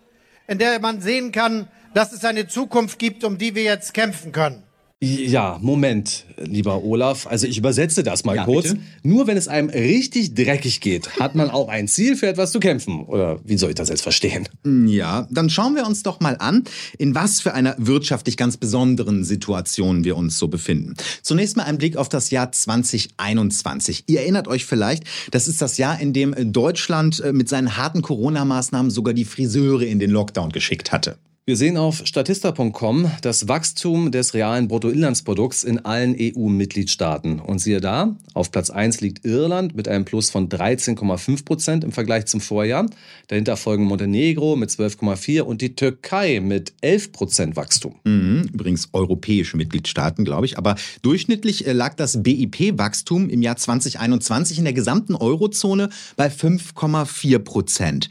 in der man sehen kann, dass es eine Zukunft gibt, um die wir jetzt kämpfen können. Ja, Moment, lieber Olaf. Also ich übersetze das mal Ja, kurz. bitte. Nur wenn es einem richtig dreckig geht, hat man auch ein Ziel, für etwas zu kämpfen. Oder wie soll ich das jetzt verstehen? Ja, dann schauen wir uns doch mal an, in was für einer wirtschaftlich ganz besonderen Situation wir uns so befinden. Zunächst mal ein Blick auf das Jahr 2021. Ihr erinnert euch vielleicht, das ist das Jahr, in dem Deutschland äh, mit seinen harten Corona-Maßnahmen sogar die Friseure in den Lockdown geschickt hatte. Wir sehen auf statista.com das Wachstum des realen Bruttoinlandsprodukts in allen EU-Mitgliedstaaten. Und siehe da, auf Platz 1 liegt Irland mit einem Plus von 13,5 Prozent im Vergleich zum Vorjahr. Dahinter folgen Montenegro mit 12,4 und die Türkei mit 11 Prozent Wachstum. Mhm, übrigens europäische Mitgliedstaaten, glaube ich. Aber durchschnittlich äh, lag das BIP-Wachstum im Jahr 2021 in der gesamten Eurozone bei 5,4 Prozent.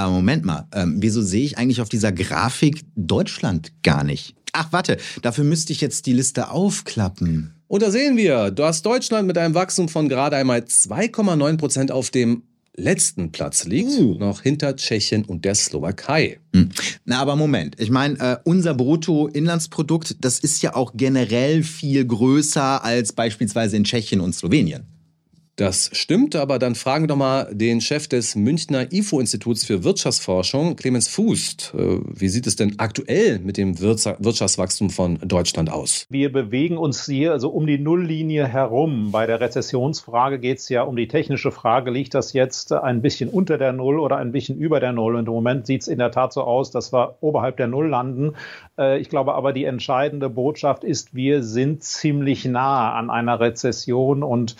Aber Moment mal, ähm, wieso sehe ich eigentlich auf dieser Grafik Deutschland gar nicht? Ach, warte, dafür müsste ich jetzt die Liste aufklappen. Und da sehen wir, du hast Deutschland mit einem Wachstum von gerade einmal 2,9 Prozent auf dem letzten Platz liegt, uh. noch hinter Tschechien und der Slowakei. Hm. Na, aber Moment. Ich meine, äh, unser Bruttoinlandsprodukt, das ist ja auch generell viel größer als beispielsweise in Tschechien und Slowenien. Das stimmt, aber dann fragen wir doch mal den Chef des Münchner IFO-Instituts für Wirtschaftsforschung, Clemens Fußt. Äh, wie sieht es denn aktuell mit dem Wirtschaftswachstum von Deutschland aus? Wir bewegen uns hier also um die Nulllinie herum. Bei der Rezessionsfrage geht es ja um die technische Frage, liegt das jetzt ein bisschen unter der Null oder ein bisschen über der Null? Und im Moment sieht es in der Tat so aus, dass wir oberhalb der Null landen. Äh, ich glaube aber, die entscheidende Botschaft ist, wir sind ziemlich nah an einer Rezession und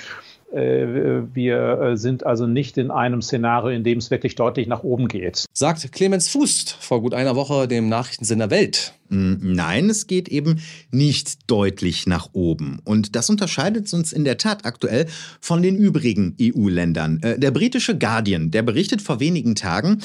wir äh, sind also nicht in einem Szenario, in dem es wirklich deutlich nach oben geht. Sagt Clemens Fußt vor gut einer Woche dem Nachrichtensender Welt. Nein, es geht eben nicht deutlich nach oben. Und das unterscheidet uns in der Tat aktuell von den übrigen EU-Ländern. Äh, der britische Guardian, der berichtet vor wenigen Tagen,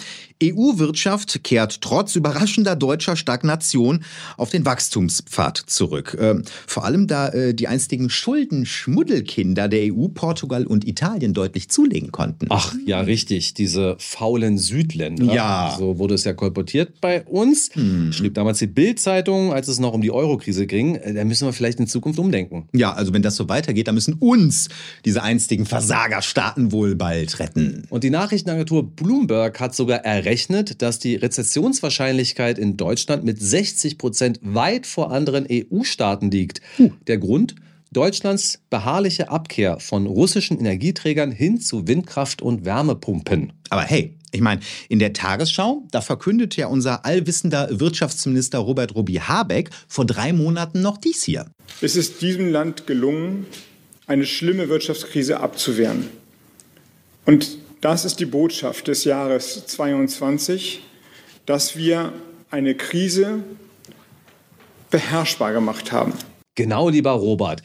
EU-Wirtschaft kehrt trotz überraschender deutscher Stagnation auf den Wachstumspfad zurück. Ähm, vor allem da äh, die einstigen Schuldenschmuddelkinder der EU, Portugal und Italien deutlich zulegen konnten. Ach ja, richtig, diese faulen Südländer. Ja. So wurde es ja kolportiert bei uns. Hm. Schrieb damals die Bild Bild-Zeitung, als es noch um die Euro-Krise ging, äh, da müssen wir vielleicht in Zukunft umdenken. Ja, also wenn das so weitergeht, dann müssen uns diese einstigen Versagerstaaten wohl bald retten. Und die Nachrichtenagentur Bloomberg hat sogar errechnet, dass die Rezessionswahrscheinlichkeit in Deutschland mit 60 Prozent weit vor anderen EU-Staaten liegt. Uh. Der Grund? Deutschlands beharrliche Abkehr von russischen Energieträgern hin zu Windkraft und Wärmepumpen. Aber hey, ich meine, in der Tagesschau, da verkündete ja unser allwissender Wirtschaftsminister Robert Robi Habeck vor drei Monaten noch dies hier. Es ist diesem Land gelungen, eine schlimme Wirtschaftskrise abzuwehren. Und das ist die Botschaft des Jahres 2022, dass wir eine Krise beherrschbar gemacht haben. Genau, lieber Robert.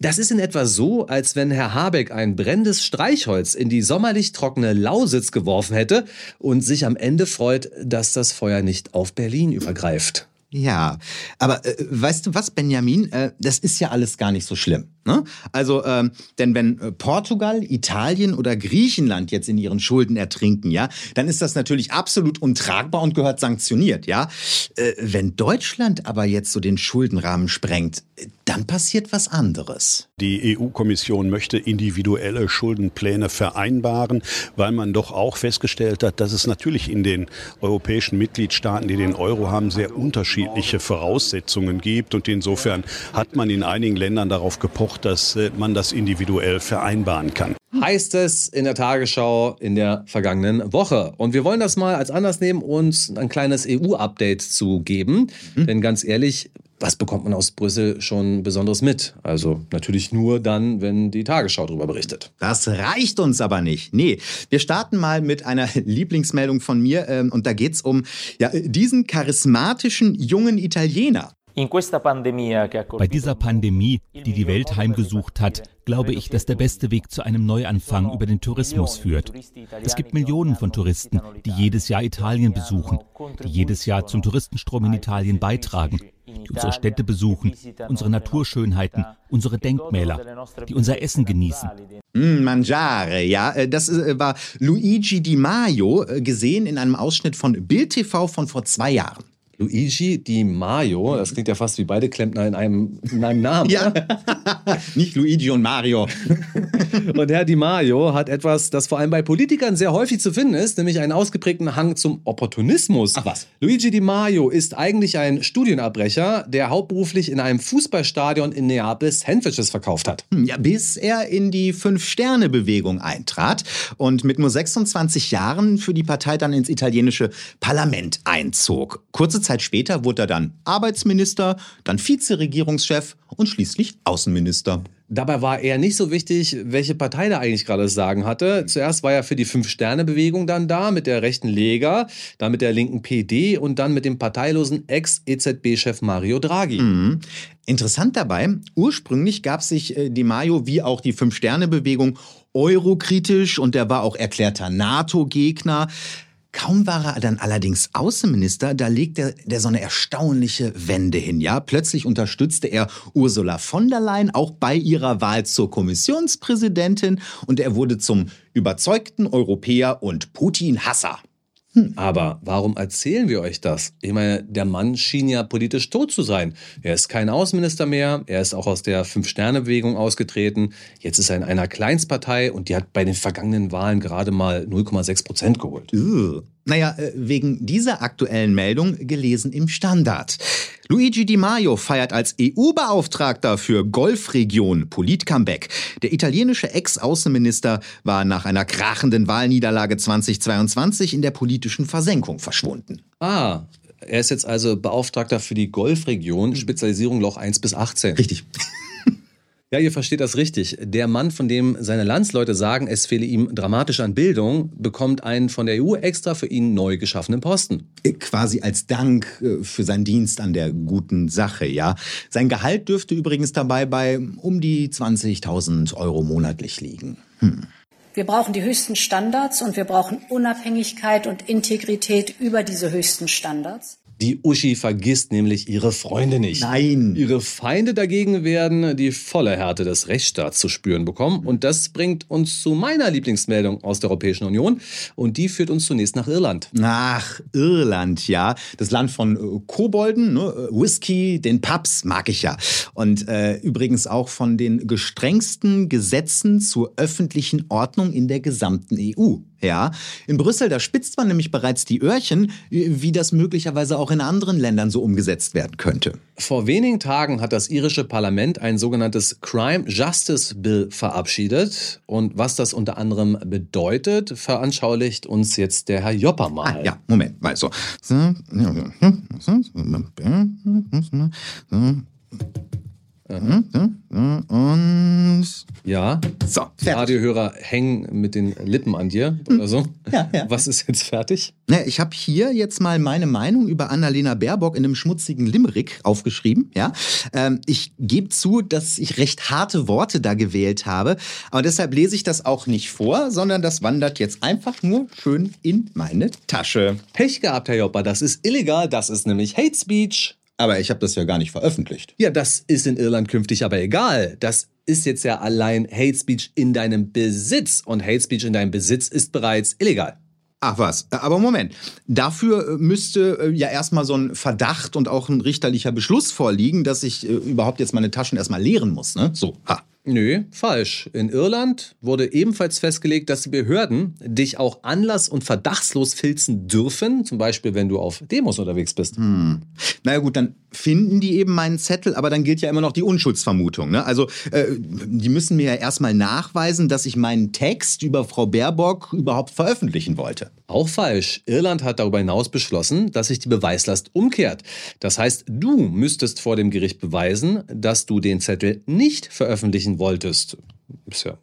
Das ist in etwa so, als wenn Herr Habeck ein brennendes Streichholz in die sommerlich trockene Lausitz geworfen hätte und sich am Ende freut, dass das Feuer nicht auf Berlin übergreift. Ja, aber äh, weißt du was, Benjamin? Äh, das ist ja alles gar nicht so schlimm. Ne? Also, ähm, denn wenn äh, Portugal, Italien oder Griechenland jetzt in ihren Schulden ertrinken, ja, dann ist das natürlich absolut untragbar und gehört sanktioniert, ja. Äh, wenn Deutschland aber jetzt so den Schuldenrahmen sprengt, dann passiert was anderes. Die EU-Kommission möchte individuelle Schuldenpläne vereinbaren, weil man doch auch festgestellt hat, dass es natürlich in den europäischen Mitgliedstaaten, die den Euro haben, sehr unterschiedliche Voraussetzungen gibt. Und insofern hat man in einigen Ländern darauf gepocht, dass äh, man das individuell vereinbaren kann. Heißt es in der Tagesschau in der vergangenen Woche. Und wir wollen das mal als Anlass nehmen, uns ein kleines EU-Update zu geben. Mhm. Denn ganz ehrlich, was bekommt man aus Brüssel schon Besonderes mit? Also natürlich nur dann, wenn die Tagesschau darüber berichtet. Das reicht uns aber nicht. Nee, wir starten mal mit einer Lieblingsmeldung von mir. Ähm, und da geht es um ja, diesen charismatischen jungen Italiener. Bei dieser Pandemie, die die Welt heimgesucht hat, glaube ich, dass der beste Weg zu einem Neuanfang über den Tourismus führt. Es gibt Millionen von Touristen, die jedes Jahr Italien besuchen, die jedes Jahr zum Touristenstrom in Italien beitragen, die unsere Städte besuchen, unsere Naturschönheiten, unsere Denkmäler, die unser Essen genießen. Mm, mangiare, ja. Äh, das äh, war Luigi Di Maio, äh, gesehen in einem Ausschnitt von Bild TV von vor zwei Jahren. Luigi Di Maio, das klingt ja fast wie beide Klempner in einem, in einem Namen. Ja, nicht Luigi und Mario. und Herr Di Maio hat etwas, das vor allem bei Politikern sehr häufig zu finden ist, nämlich einen ausgeprägten Hang zum Opportunismus. Ach was. Luigi Di Maio ist eigentlich ein Studienabbrecher, der hauptberuflich in einem Fußballstadion in Neapel Sandwiches verkauft hat. Hm, ja, bis er in die Fünf-Sterne-Bewegung eintrat und mit nur 26 Jahren für die Partei dann ins italienische Parlament einzog. Kurze Zeit später wurde er dann Arbeitsminister, dann Vizeregierungschef und schließlich Außenminister. Dabei war er nicht so wichtig, welche Partei da eigentlich gerade das Sagen hatte. Zuerst war er für die Fünf-Sterne-Bewegung dann da, mit der rechten Lega, dann mit der linken PD und dann mit dem parteilosen Ex-EZB-Chef Mario Draghi. Mhm. Interessant dabei, ursprünglich gab sich äh, Di Maio wie auch die Fünf-Sterne-Bewegung eurokritisch und er war auch erklärter NATO-Gegner. Kaum war er dann allerdings Außenminister, da legte der so eine erstaunliche Wende hin. Ja, plötzlich unterstützte er Ursula von der Leyen auch bei ihrer Wahl zur Kommissionspräsidentin und er wurde zum überzeugten Europäer und Putin-Hasser. Hm. Aber warum erzählen wir euch das? Ich meine, der Mann schien ja politisch tot zu sein. Er ist kein Außenminister mehr, er ist auch aus der Fünf-Sterne-Bewegung ausgetreten. Jetzt ist er in einer Kleinstpartei und die hat bei den vergangenen Wahlen gerade mal 0,6 Prozent geholt. Uh. Naja, äh, wegen dieser aktuellen Meldung gelesen im Standard. Luigi Di Maio feiert als EU-Beauftragter für Golfregion Polit-Comeback. Der italienische Ex-Außenminister war nach einer krachenden Wahlniederlage 2022 in der politischen Versenkung verschwunden. Ah, er ist jetzt also Beauftragter für die Golfregion, Spezialisierung Loch 1 bis 18. Richtig. Ja, ihr versteht das richtig. Der Mann, von dem seine Landsleute sagen, es fehle ihm dramatisch an Bildung, bekommt einen von der EU extra für ihn neu geschaffenen Posten. Quasi als Dank äh, für seinen Dienst an der guten Sache, ja. Sein Gehalt dürfte übrigens dabei bei um die 20.000 Euro monatlich liegen. Hm. Wir brauchen die höchsten Standards und wir brauchen Unabhängigkeit und Integrität über diese höchsten Standards. Die Uschi vergisst nämlich ihre Freunde nicht. Nein. Ihre Feinde dagegen werden die volle Härte des Rechtsstaats zu spüren bekommen. Und das bringt uns zu meiner Lieblingsmeldung aus der Europäischen Union. Und die führt uns zunächst nach Irland. Nach Irland, ja. Das Land von äh, Kobolden, ne? Whisky, den Pubs mag ich ja. Und äh, übrigens auch von den gestrengsten Gesetzen zur öffentlichen Ordnung in der gesamten EU. Ja, in Brüssel, da spitzt man nämlich bereits die Öhrchen, wie das möglicherweise auch in anderen Ländern so umgesetzt werden könnte. Vor wenigen Tagen hat das irische Parlament ein sogenanntes Crime Justice Bill verabschiedet. Und was das unter anderem bedeutet, veranschaulicht uns jetzt der Herr Jopper mal. Ah, ja, Moment, mal so. Und ja, so, fertig. Radiohörer hängen mit den Lippen an dir oder so. Ja, ja. Was ist jetzt fertig? Ja, ich habe hier jetzt mal meine Meinung über Annalena Baerbock in einem schmutzigen Limerick aufgeschrieben. Ja, ähm, ich gebe zu, dass ich recht harte Worte da gewählt habe, aber deshalb lese ich das auch nicht vor, sondern das wandert jetzt einfach nur schön in meine Tasche. Pech gehabt, Herr Jopper, das ist illegal, das ist nämlich Hate Speech. Aber ich habe das ja gar nicht veröffentlicht. Ja, das ist in Irland künftig aber egal. Das ist jetzt ja allein Hate Speech in deinem Besitz. Und Hate Speech in deinem Besitz ist bereits illegal. Ach was, aber Moment. Dafür müsste ja erstmal so ein Verdacht und auch ein richterlicher Beschluss vorliegen, dass ich überhaupt jetzt meine Taschen erstmal leeren muss, ne? So, ha. Nö, falsch. In Irland wurde ebenfalls festgelegt, dass die Behörden dich auch anlass- und verdachtslos filzen dürfen, zum Beispiel wenn du auf Demos unterwegs bist. Hm. Naja gut, dann finden die eben meinen Zettel, aber dann gilt ja immer noch die Unschuldsvermutung. Ne? Also äh, die müssen mir ja erstmal nachweisen, dass ich meinen Text über Frau Baerbock überhaupt veröffentlichen wollte. Auch falsch. Irland hat darüber hinaus beschlossen, dass sich die Beweislast umkehrt. Das heißt, du müsstest vor dem Gericht beweisen, dass du den Zettel nicht veröffentlichen wolltest. Ist ja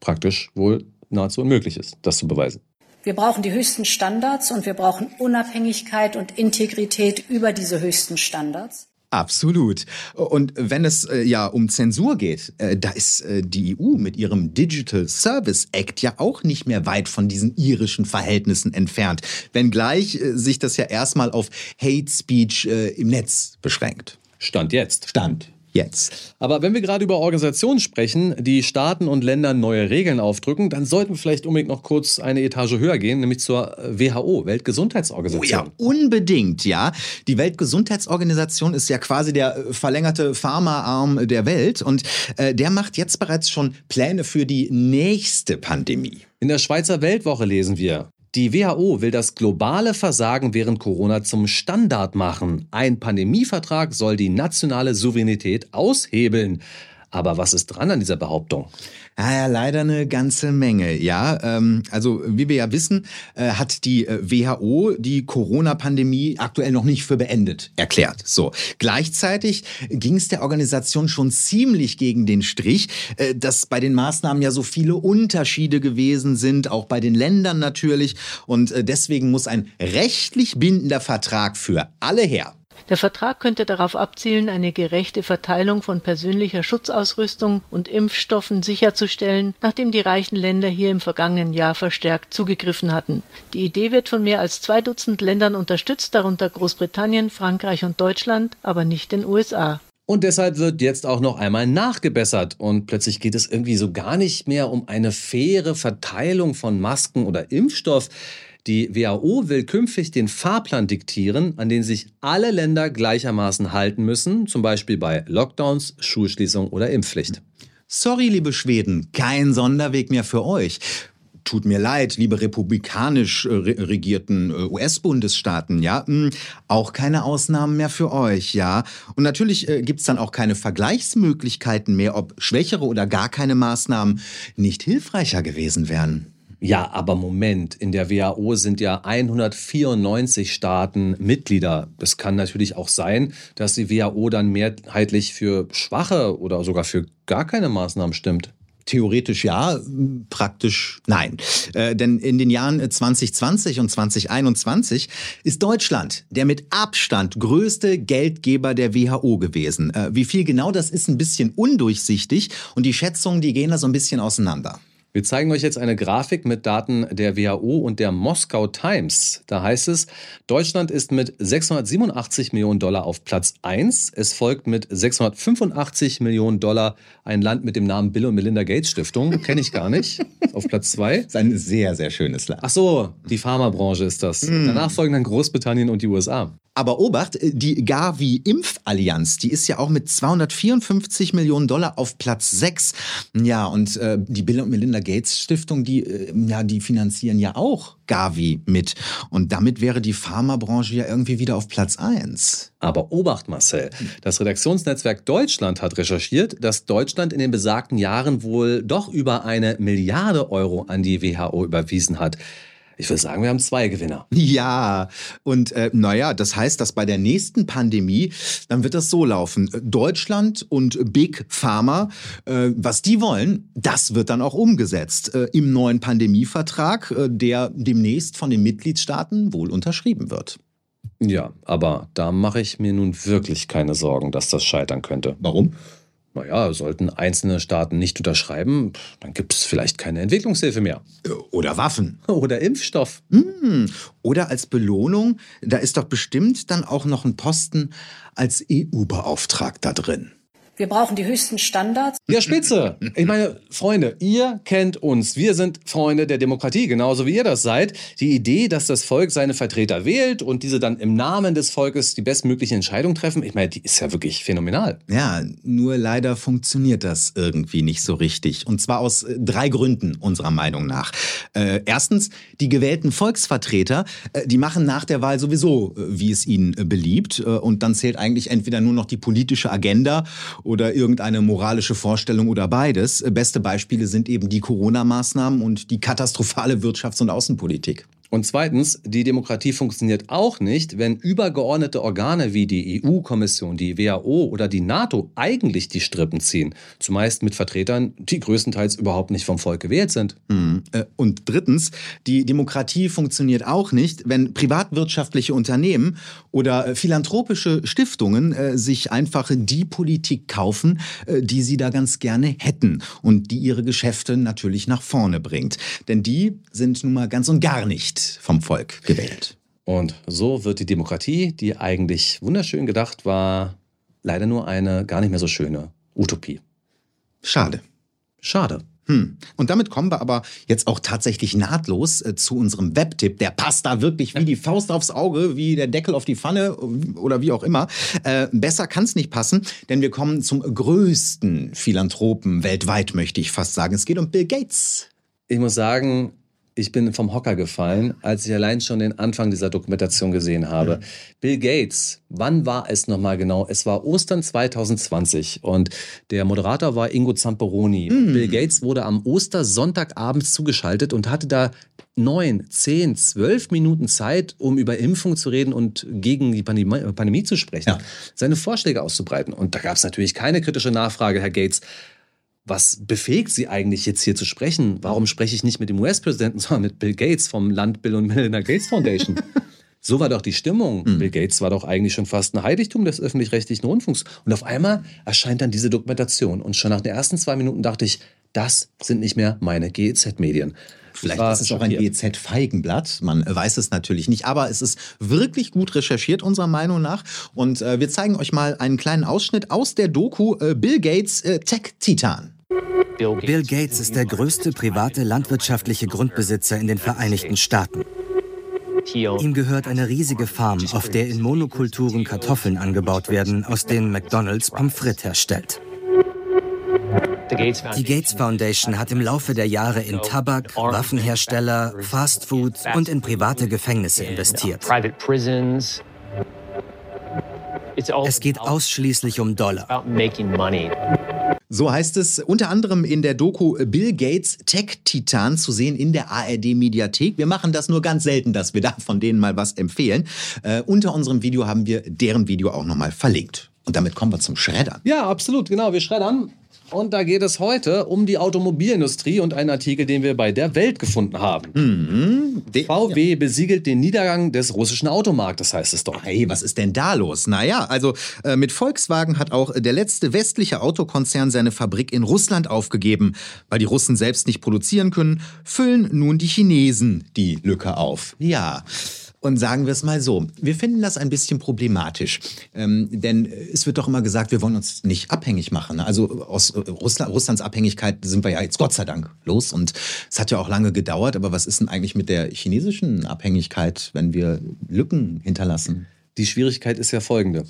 praktisch wohl nahezu unmöglich ist, das zu beweisen. Wir brauchen die höchsten Standards und wir brauchen Unabhängigkeit und Integrität über diese höchsten Standards. Absolut. Und wenn es äh, ja um Zensur geht, äh, da ist äh, die EU mit ihrem Digital Service Act ja auch nicht mehr weit von diesen irischen Verhältnissen entfernt, wenngleich äh, sich das ja erstmal auf Hate Speech äh, im Netz beschränkt. Stand jetzt. Stand jetzt. Aber wenn wir gerade über Organisationen sprechen, die Staaten und Ländern neue Regeln aufdrücken, dann sollten wir vielleicht unbedingt noch kurz eine Etage höher gehen, nämlich zur WHO, Weltgesundheitsorganisation. Oh ja, unbedingt, ja. Die Weltgesundheitsorganisation ist ja quasi der verlängerte Pharmaarm der Welt und äh, der macht jetzt bereits schon Pläne für die nächste Pandemie. In der Schweizer Weltwoche lesen wir, die WHO will das globale Versagen während Corona zum Standard machen. Ein Pandemievertrag soll die nationale Souveränität aushebeln. Aber was ist dran an dieser Behauptung? Ja, ja, leider eine ganze Menge. Ja, ähm, also wie wir ja wissen, äh, hat die äh, WHO die Corona-Pandemie aktuell noch nicht für beendet erklärt. So gleichzeitig ging es der Organisation schon ziemlich gegen den Strich, äh, dass bei den Maßnahmen ja so viele Unterschiede gewesen sind, auch bei den Ländern natürlich. Und äh, deswegen muss ein rechtlich bindender Vertrag für alle her. Der Vertrag könnte darauf abzielen, eine gerechte Verteilung von persönlicher Schutzausrüstung und Impfstoffen sicherzustellen, nachdem die reichen Länder hier im vergangenen Jahr verstärkt zugegriffen hatten. Die Idee wird von mehr als zwei Dutzend Ländern unterstützt, darunter Großbritannien, Frankreich und Deutschland, aber nicht den USA. Und deshalb wird jetzt auch noch einmal nachgebessert. Und plötzlich geht es irgendwie so gar nicht mehr um eine faire Verteilung von Masken oder Impfstoff. Die WHO will künftig den Fahrplan diktieren, an den sich alle Länder gleichermaßen halten müssen, zum Beispiel bei Lockdowns, Schulschließung oder Impfpflicht. Sorry, liebe Schweden, kein Sonderweg mehr für euch. Tut mir leid, liebe republikanisch äh, regierten äh, US-Bundesstaaten, ja, hm, auch keine Ausnahmen mehr für euch, ja. Und natürlich äh, gibt's dann auch keine Vergleichsmöglichkeiten mehr, ob schwächere oder gar keine Maßnahmen nicht hilfreicher gewesen wären. Ja, aber Moment, in der WHO sind ja 194 Staaten Mitglieder. Es kann natürlich auch sein, dass die WHO dann mehrheitlich für schwache oder sogar für gar keine Maßnahmen stimmt. Theoretisch ja, praktisch nein. Äh, denn in den Jahren 2020 und 2021 ist Deutschland der mit Abstand größte Geldgeber der WHO gewesen. Äh, wie viel genau das ist, ein bisschen undurchsichtig und die Schätzungen, die gehen da so ein bisschen auseinander. Wir zeigen euch jetzt eine Grafik mit Daten der WHO und der Moskau Times. Da heißt es, Deutschland ist mit 687 Millionen Dollar auf Platz 1. Es folgt mit 685 Millionen Dollar ein Land mit dem Namen Bill und Melinda Gates Stiftung. Kenne ich gar nicht. Auf Platz 2. Das ist ein sehr, sehr schönes Land. Ach so, die Pharmabranche ist das. Mm. Danach folgen dann Großbritannien und die USA. Aber Obacht, die Gavi-Impfallianz, die ist ja auch mit 254 Millionen Dollar auf Platz 6. Ja, und äh, die Bill und Melinda Gates Stiftung, die, äh, ja, die finanzieren ja auch Gavi mit. Und damit wäre die Pharmabranche ja irgendwie wieder auf Platz 1. Aber Obacht, Marcel, das Redaktionsnetzwerk Deutschland hat recherchiert, dass Deutschland in den besagten Jahren wohl doch über eine Milliarde Euro an die WHO überwiesen hat. Ich würde sagen, wir haben zwei Gewinner. Ja, und äh, naja, das heißt, dass bei der nächsten Pandemie, dann wird das so laufen. Deutschland und Big Pharma, äh, was die wollen, das wird dann auch umgesetzt äh, im neuen Pandemievertrag, äh, der demnächst von den Mitgliedstaaten wohl unterschrieben wird. Ja, aber da mache ich mir nun wirklich keine Sorgen, dass das scheitern könnte. Warum? Naja, sollten einzelne Staaten nicht unterschreiben, dann gibt es vielleicht keine Entwicklungshilfe mehr. Oder Waffen. Oder Impfstoff. Hm. Oder als Belohnung, da ist doch bestimmt dann auch noch ein Posten als EU-Beauftragter drin. Wir brauchen die höchsten Standards. Ja, spitze. Ich meine, Freunde, ihr kennt uns. Wir sind Freunde der Demokratie, genauso wie ihr das seid. Die Idee, dass das Volk seine Vertreter wählt und diese dann im Namen des Volkes die bestmögliche Entscheidung treffen, ich meine, die ist ja wirklich phänomenal. Ja, nur leider funktioniert das irgendwie nicht so richtig. Und zwar aus äh, drei Gründen unserer Meinung nach. Äh, erstens, die gewählten Volksvertreter, äh, die machen nach der Wahl sowieso, äh, wie es ihnen äh, beliebt. Äh, und dann zählt eigentlich entweder nur noch die politische Agenda oder irgendeine moralische Vorstellung oder beides. Beste Beispiele sind eben die Corona-Maßnahmen und die katastrophale Wirtschafts- und Außenpolitik. Und zweitens, die Demokratie funktioniert auch nicht, wenn übergeordnete Organe wie die EU-Kommission, die WHO oder die NATO eigentlich die Strippen ziehen. Zumeist mit Vertretern, die größtenteils überhaupt nicht vom Volk gewählt sind. Mhm. Und drittens, die Demokratie funktioniert auch nicht, wenn privatwirtschaftliche Unternehmen oder äh, philanthropische Stiftungen äh, sich einfach die Politik kaufen, äh, die sie da ganz gerne hätten und die ihre Geschäfte natürlich nach vorne bringt. Denn die sind nun mal ganz und gar nicht vom Volk gewählt. Und so wird die Demokratie, die eigentlich wunderschön gedacht war, leider nur eine gar nicht mehr so schöne Utopie. Schade. Schade. Hm. Und damit kommen wir aber jetzt auch tatsächlich nahtlos äh, zu unserem Webtipp. Der passt da wirklich wie die Faust aufs Auge, wie der Deckel auf die Pfanne oder wie auch immer. Äh, besser kann es nicht passen, denn wir kommen zum größten Philanthropen weltweit, möchte ich fast sagen. Es geht um Bill Gates. Ich muss sagen, ich bin vom Hocker gefallen, als ich allein schon den Anfang dieser Dokumentation gesehen habe. Mhm. Bill Gates, wann war es nochmal genau? Es war Ostern 2020 und der Moderator war Ingo Zamperoni. Mhm. Bill Gates wurde am Ostersonntagabend zugeschaltet und hatte da neun, zehn, zwölf Minuten Zeit, um über Impfung zu reden und gegen die Pandemie, Pandemie zu sprechen, ja. seine Vorschläge auszubreiten. Und da gab es natürlich keine kritische Nachfrage, Herr Gates was befähigt Sie eigentlich jetzt hier zu sprechen? Warum spreche ich nicht mit dem US-Präsidenten, sondern mit Bill Gates vom Land Bill und Melinda Gates Foundation? so war doch die Stimmung. Mhm. Bill Gates war doch eigentlich schon fast ein Heiligtum des öffentlich-rechtlichen Rundfunks. Und auf einmal erscheint dann diese Dokumentation. Und schon nach den ersten zwei Minuten dachte ich, das sind nicht mehr meine GEZ-Medien. Vielleicht ist es auch ein GZ-Feigenblatt. Man weiß es natürlich nicht, aber es ist wirklich gut recherchiert, unserer Meinung nach. Und äh, wir zeigen euch mal einen kleinen Ausschnitt aus der Doku äh, Bill Gates äh, Tech-Titan. Bill Gates ist der größte private landwirtschaftliche Grundbesitzer in den Vereinigten Staaten. Ihm gehört eine riesige Farm, auf der in Monokulturen Kartoffeln angebaut werden, aus denen McDonald's Pommes frites herstellt. Die Gates Foundation hat im Laufe der Jahre in Tabak, Waffenhersteller, Fastfood und in private Gefängnisse investiert. Es geht ausschließlich um Dollar. So heißt es unter anderem in der Doku Bill Gates Tech-Titan zu sehen in der ARD-Mediathek. Wir machen das nur ganz selten, dass wir da von denen mal was empfehlen. Äh, unter unserem Video haben wir deren Video auch nochmal verlinkt. Und damit kommen wir zum Schreddern. Ja, absolut, genau. Wir schreddern. Und da geht es heute um die Automobilindustrie und einen Artikel, den wir bei der Welt gefunden haben. Mhm. VW ja. besiegelt den Niedergang des russischen Automarktes, heißt es doch. Hey, was ist denn da los? Naja, also äh, mit Volkswagen hat auch der letzte westliche Autokonzern seine Fabrik in Russland aufgegeben. Weil die Russen selbst nicht produzieren können, füllen nun die Chinesen die Lücke auf. Ja. Und sagen wir es mal so, wir finden das ein bisschen problematisch. Ähm, denn es wird doch immer gesagt, wir wollen uns nicht abhängig machen. Also aus Russland, Russlands Abhängigkeit sind wir ja jetzt Gott sei Dank los. Und es hat ja auch lange gedauert. Aber was ist denn eigentlich mit der chinesischen Abhängigkeit, wenn wir Lücken hinterlassen? Die Schwierigkeit ist ja folgende.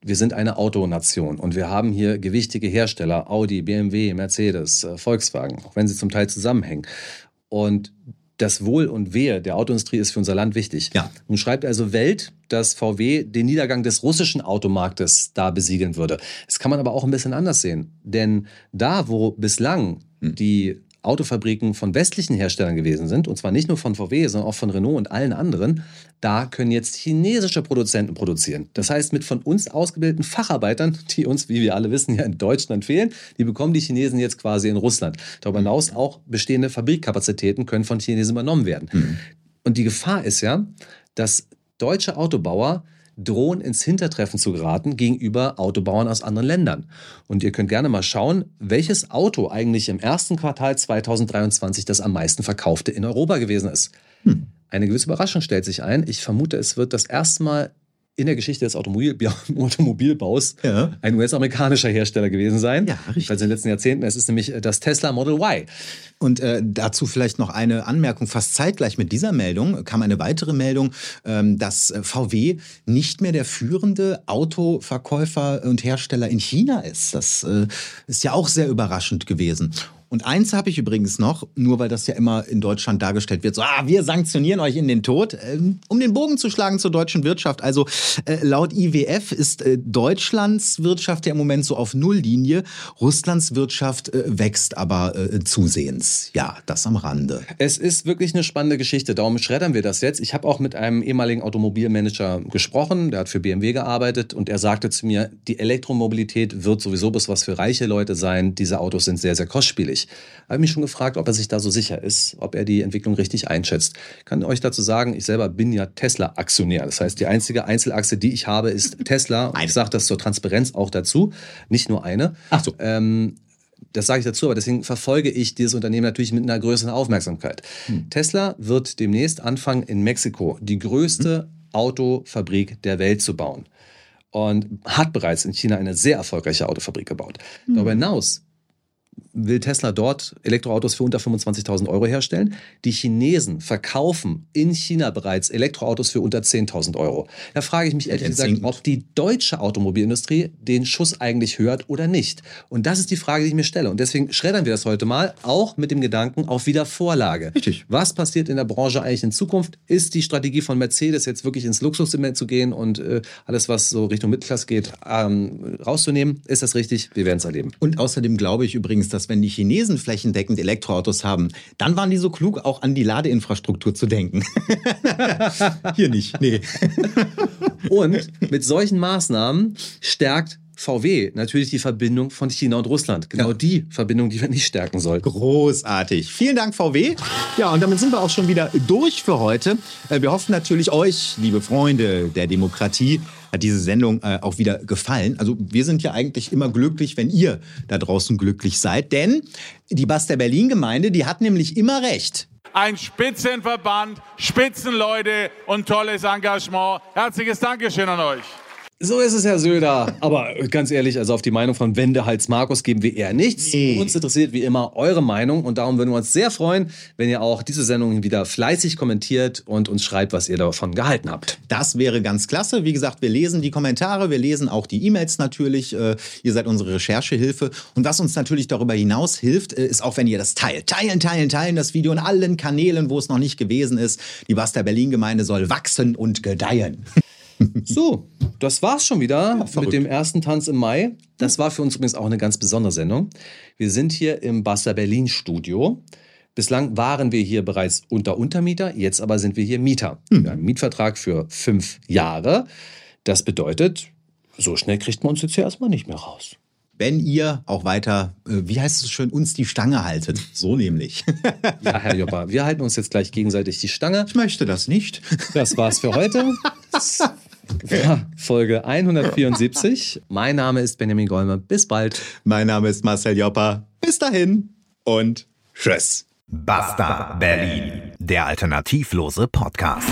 Wir sind eine Autonation und wir haben hier gewichtige Hersteller, Audi, BMW, Mercedes, äh, Volkswagen, auch wenn sie zum Teil zusammenhängen. Und das Wohl und Wehe der Autoindustrie ist für unser Land wichtig. Ja. Nun schreibt also Welt, dass VW den Niedergang des russischen Automarktes da besiegeln würde. Das kann man aber auch ein bisschen anders sehen. Denn da, wo bislang hm. die Autofabriken von westlichen Herstellern gewesen sind, und zwar nicht nur von VW, sondern auch von Renault und allen anderen, da können jetzt chinesische Produzenten produzieren. Das heißt, mit von uns ausgebildeten Facharbeitern, die uns, wie wir alle wissen, ja in Deutschland fehlen, die bekommen die Chinesen jetzt quasi in Russland. Darüber hinaus auch bestehende Fabrikkapazitäten können von Chinesen übernommen werden. Mhm. Und die Gefahr ist ja, dass deutsche Autobauer drohen ins Hintertreffen zu geraten gegenüber Autobauern aus anderen Ländern. Und ihr könnt gerne mal schauen, welches Auto eigentlich im ersten Quartal 2023 das am meisten verkaufte in Europa gewesen ist. Hm. Eine gewisse Überraschung stellt sich ein. Ich vermute, es wird das erste Mal in der Geschichte des Automobil Automobilbaus ja. ein US-amerikanischer Hersteller gewesen sein. Ja, richtig. Also in den letzten Jahrzehnten. Es ist nämlich das Tesla Model Y. Und äh, dazu vielleicht noch eine Anmerkung. Fast zeitgleich mit dieser Meldung kam eine weitere Meldung, ähm, dass äh, VW nicht mehr der führende Autoverkäufer und Hersteller in China ist. Das äh, ist ja auch sehr überraschend gewesen. Und eins habe ich übrigens noch, nur weil das ja immer in Deutschland dargestellt wird, so, ah, wir sanktionieren euch in den Tod, äh, um den Bogen zu schlagen zur deutschen Wirtschaft. Also äh, laut IWF ist äh, Deutschlands Wirtschaft ja im Moment so auf Nulllinie. Russlands Wirtschaft äh, wächst aber zusehends. Ja, das am Rande. Es ist wirklich eine spannende Geschichte, darum schreddern wir das jetzt. Ich habe auch mit einem ehemaligen Automobilmanager gesprochen, der hat für BMW gearbeitet und er sagte zu mir, die Elektromobilität wird sowieso bis was für reiche Leute sein. Diese Autos sind sehr, sehr kostspielig. Ich habe mich schon gefragt, ob er sich da so sicher ist, ob er die Entwicklung richtig einschätzt. Ich kann euch dazu sagen, ich selber bin ja Tesla-Aktionär. Das heißt, die einzige Einzelachse, die ich habe, ist Tesla. Ich sage das zur Transparenz auch dazu. Nicht nur eine. Ach so. Ähm, das sage ich dazu, aber deswegen verfolge ich dieses Unternehmen natürlich mit einer größeren Aufmerksamkeit. Hm. Tesla wird demnächst anfangen, in Mexiko die größte hm. Autofabrik der Welt zu bauen. Und hat bereits in China eine sehr erfolgreiche Autofabrik gebaut. Hm. Darüber hinaus will Tesla dort Elektroautos für unter 25.000 Euro herstellen. Die Chinesen verkaufen in China bereits Elektroautos für unter 10.000 Euro. Da frage ich mich ehrlich gesagt, ob die deutsche Automobilindustrie den Schuss eigentlich hört oder nicht. Und das ist die Frage, die ich mir stelle. Und deswegen schreddern wir das heute mal, auch mit dem Gedanken auf Wiedervorlage. Richtig. Was passiert in der Branche eigentlich in Zukunft? Ist die Strategie von Mercedes jetzt wirklich ins Luxussegment zu gehen und äh, alles, was so Richtung Mittelklasse geht, ähm, rauszunehmen? Ist das richtig? Wir werden es erleben. Und außerdem glaube ich übrigens, dass wenn die Chinesen flächendeckend Elektroautos haben, dann waren die so klug, auch an die Ladeinfrastruktur zu denken. Hier nicht, nee. Und mit solchen Maßnahmen stärkt VW natürlich die Verbindung von China und Russland. Genau ja. die Verbindung, die wir nicht stärken sollten. Großartig. Vielen Dank, VW. Ja, und damit sind wir auch schon wieder durch für heute. Äh, wir hoffen natürlich euch, liebe Freunde der Demokratie, hat diese Sendung äh, auch wieder gefallen. Also wir sind ja eigentlich immer glücklich, wenn ihr da draußen glücklich seid. Denn die Baster Berlin Gemeinde, die hat nämlich immer recht ein Spitzenverband, Spitzenleute und tolles Engagement. Herzliches Dankeschön an euch. So ist es, Herr Söder. Aber ganz ehrlich, also auf die Meinung von Wendehals Markus geben wir eher nichts. Nee. Uns interessiert wie immer eure Meinung und darum würden wir uns sehr freuen, wenn ihr auch diese Sendung wieder fleißig kommentiert und uns schreibt, was ihr davon gehalten habt. Das wäre ganz klasse. Wie gesagt, wir lesen die Kommentare, wir lesen auch die E-Mails natürlich. Äh, ihr seid unsere Recherchehilfe. Und was uns natürlich darüber hinaus hilft, äh, ist auch, wenn ihr das teilt. Teilen, teilen, teilen das Video in allen Kanälen, wo es noch nicht gewesen ist. Die Basta Berlin Gemeinde soll wachsen und gedeihen. So, das war's schon wieder ja, mit dem ersten Tanz im Mai. Das war für uns übrigens auch eine ganz besondere Sendung. Wir sind hier im Basta Berlin Studio. Bislang waren wir hier bereits unter Untermieter, jetzt aber sind wir hier Mieter. Hm. Wir haben einen Mietvertrag für fünf Jahre. Das bedeutet, so schnell kriegt man uns jetzt hier erstmal nicht mehr raus wenn ihr auch weiter, äh, wie heißt es schön, uns die Stange haltet. So nämlich. ja, Herr Joppa, wir halten uns jetzt gleich gegenseitig die Stange. Ich möchte das nicht. Das war's für heute. Ja, Folge 174. Mein Name ist Benjamin Golmer. Bis bald. Mein Name ist Marcel Joppa. Bis dahin und tschüss. Basta Berlin, der alternativlose Podcast.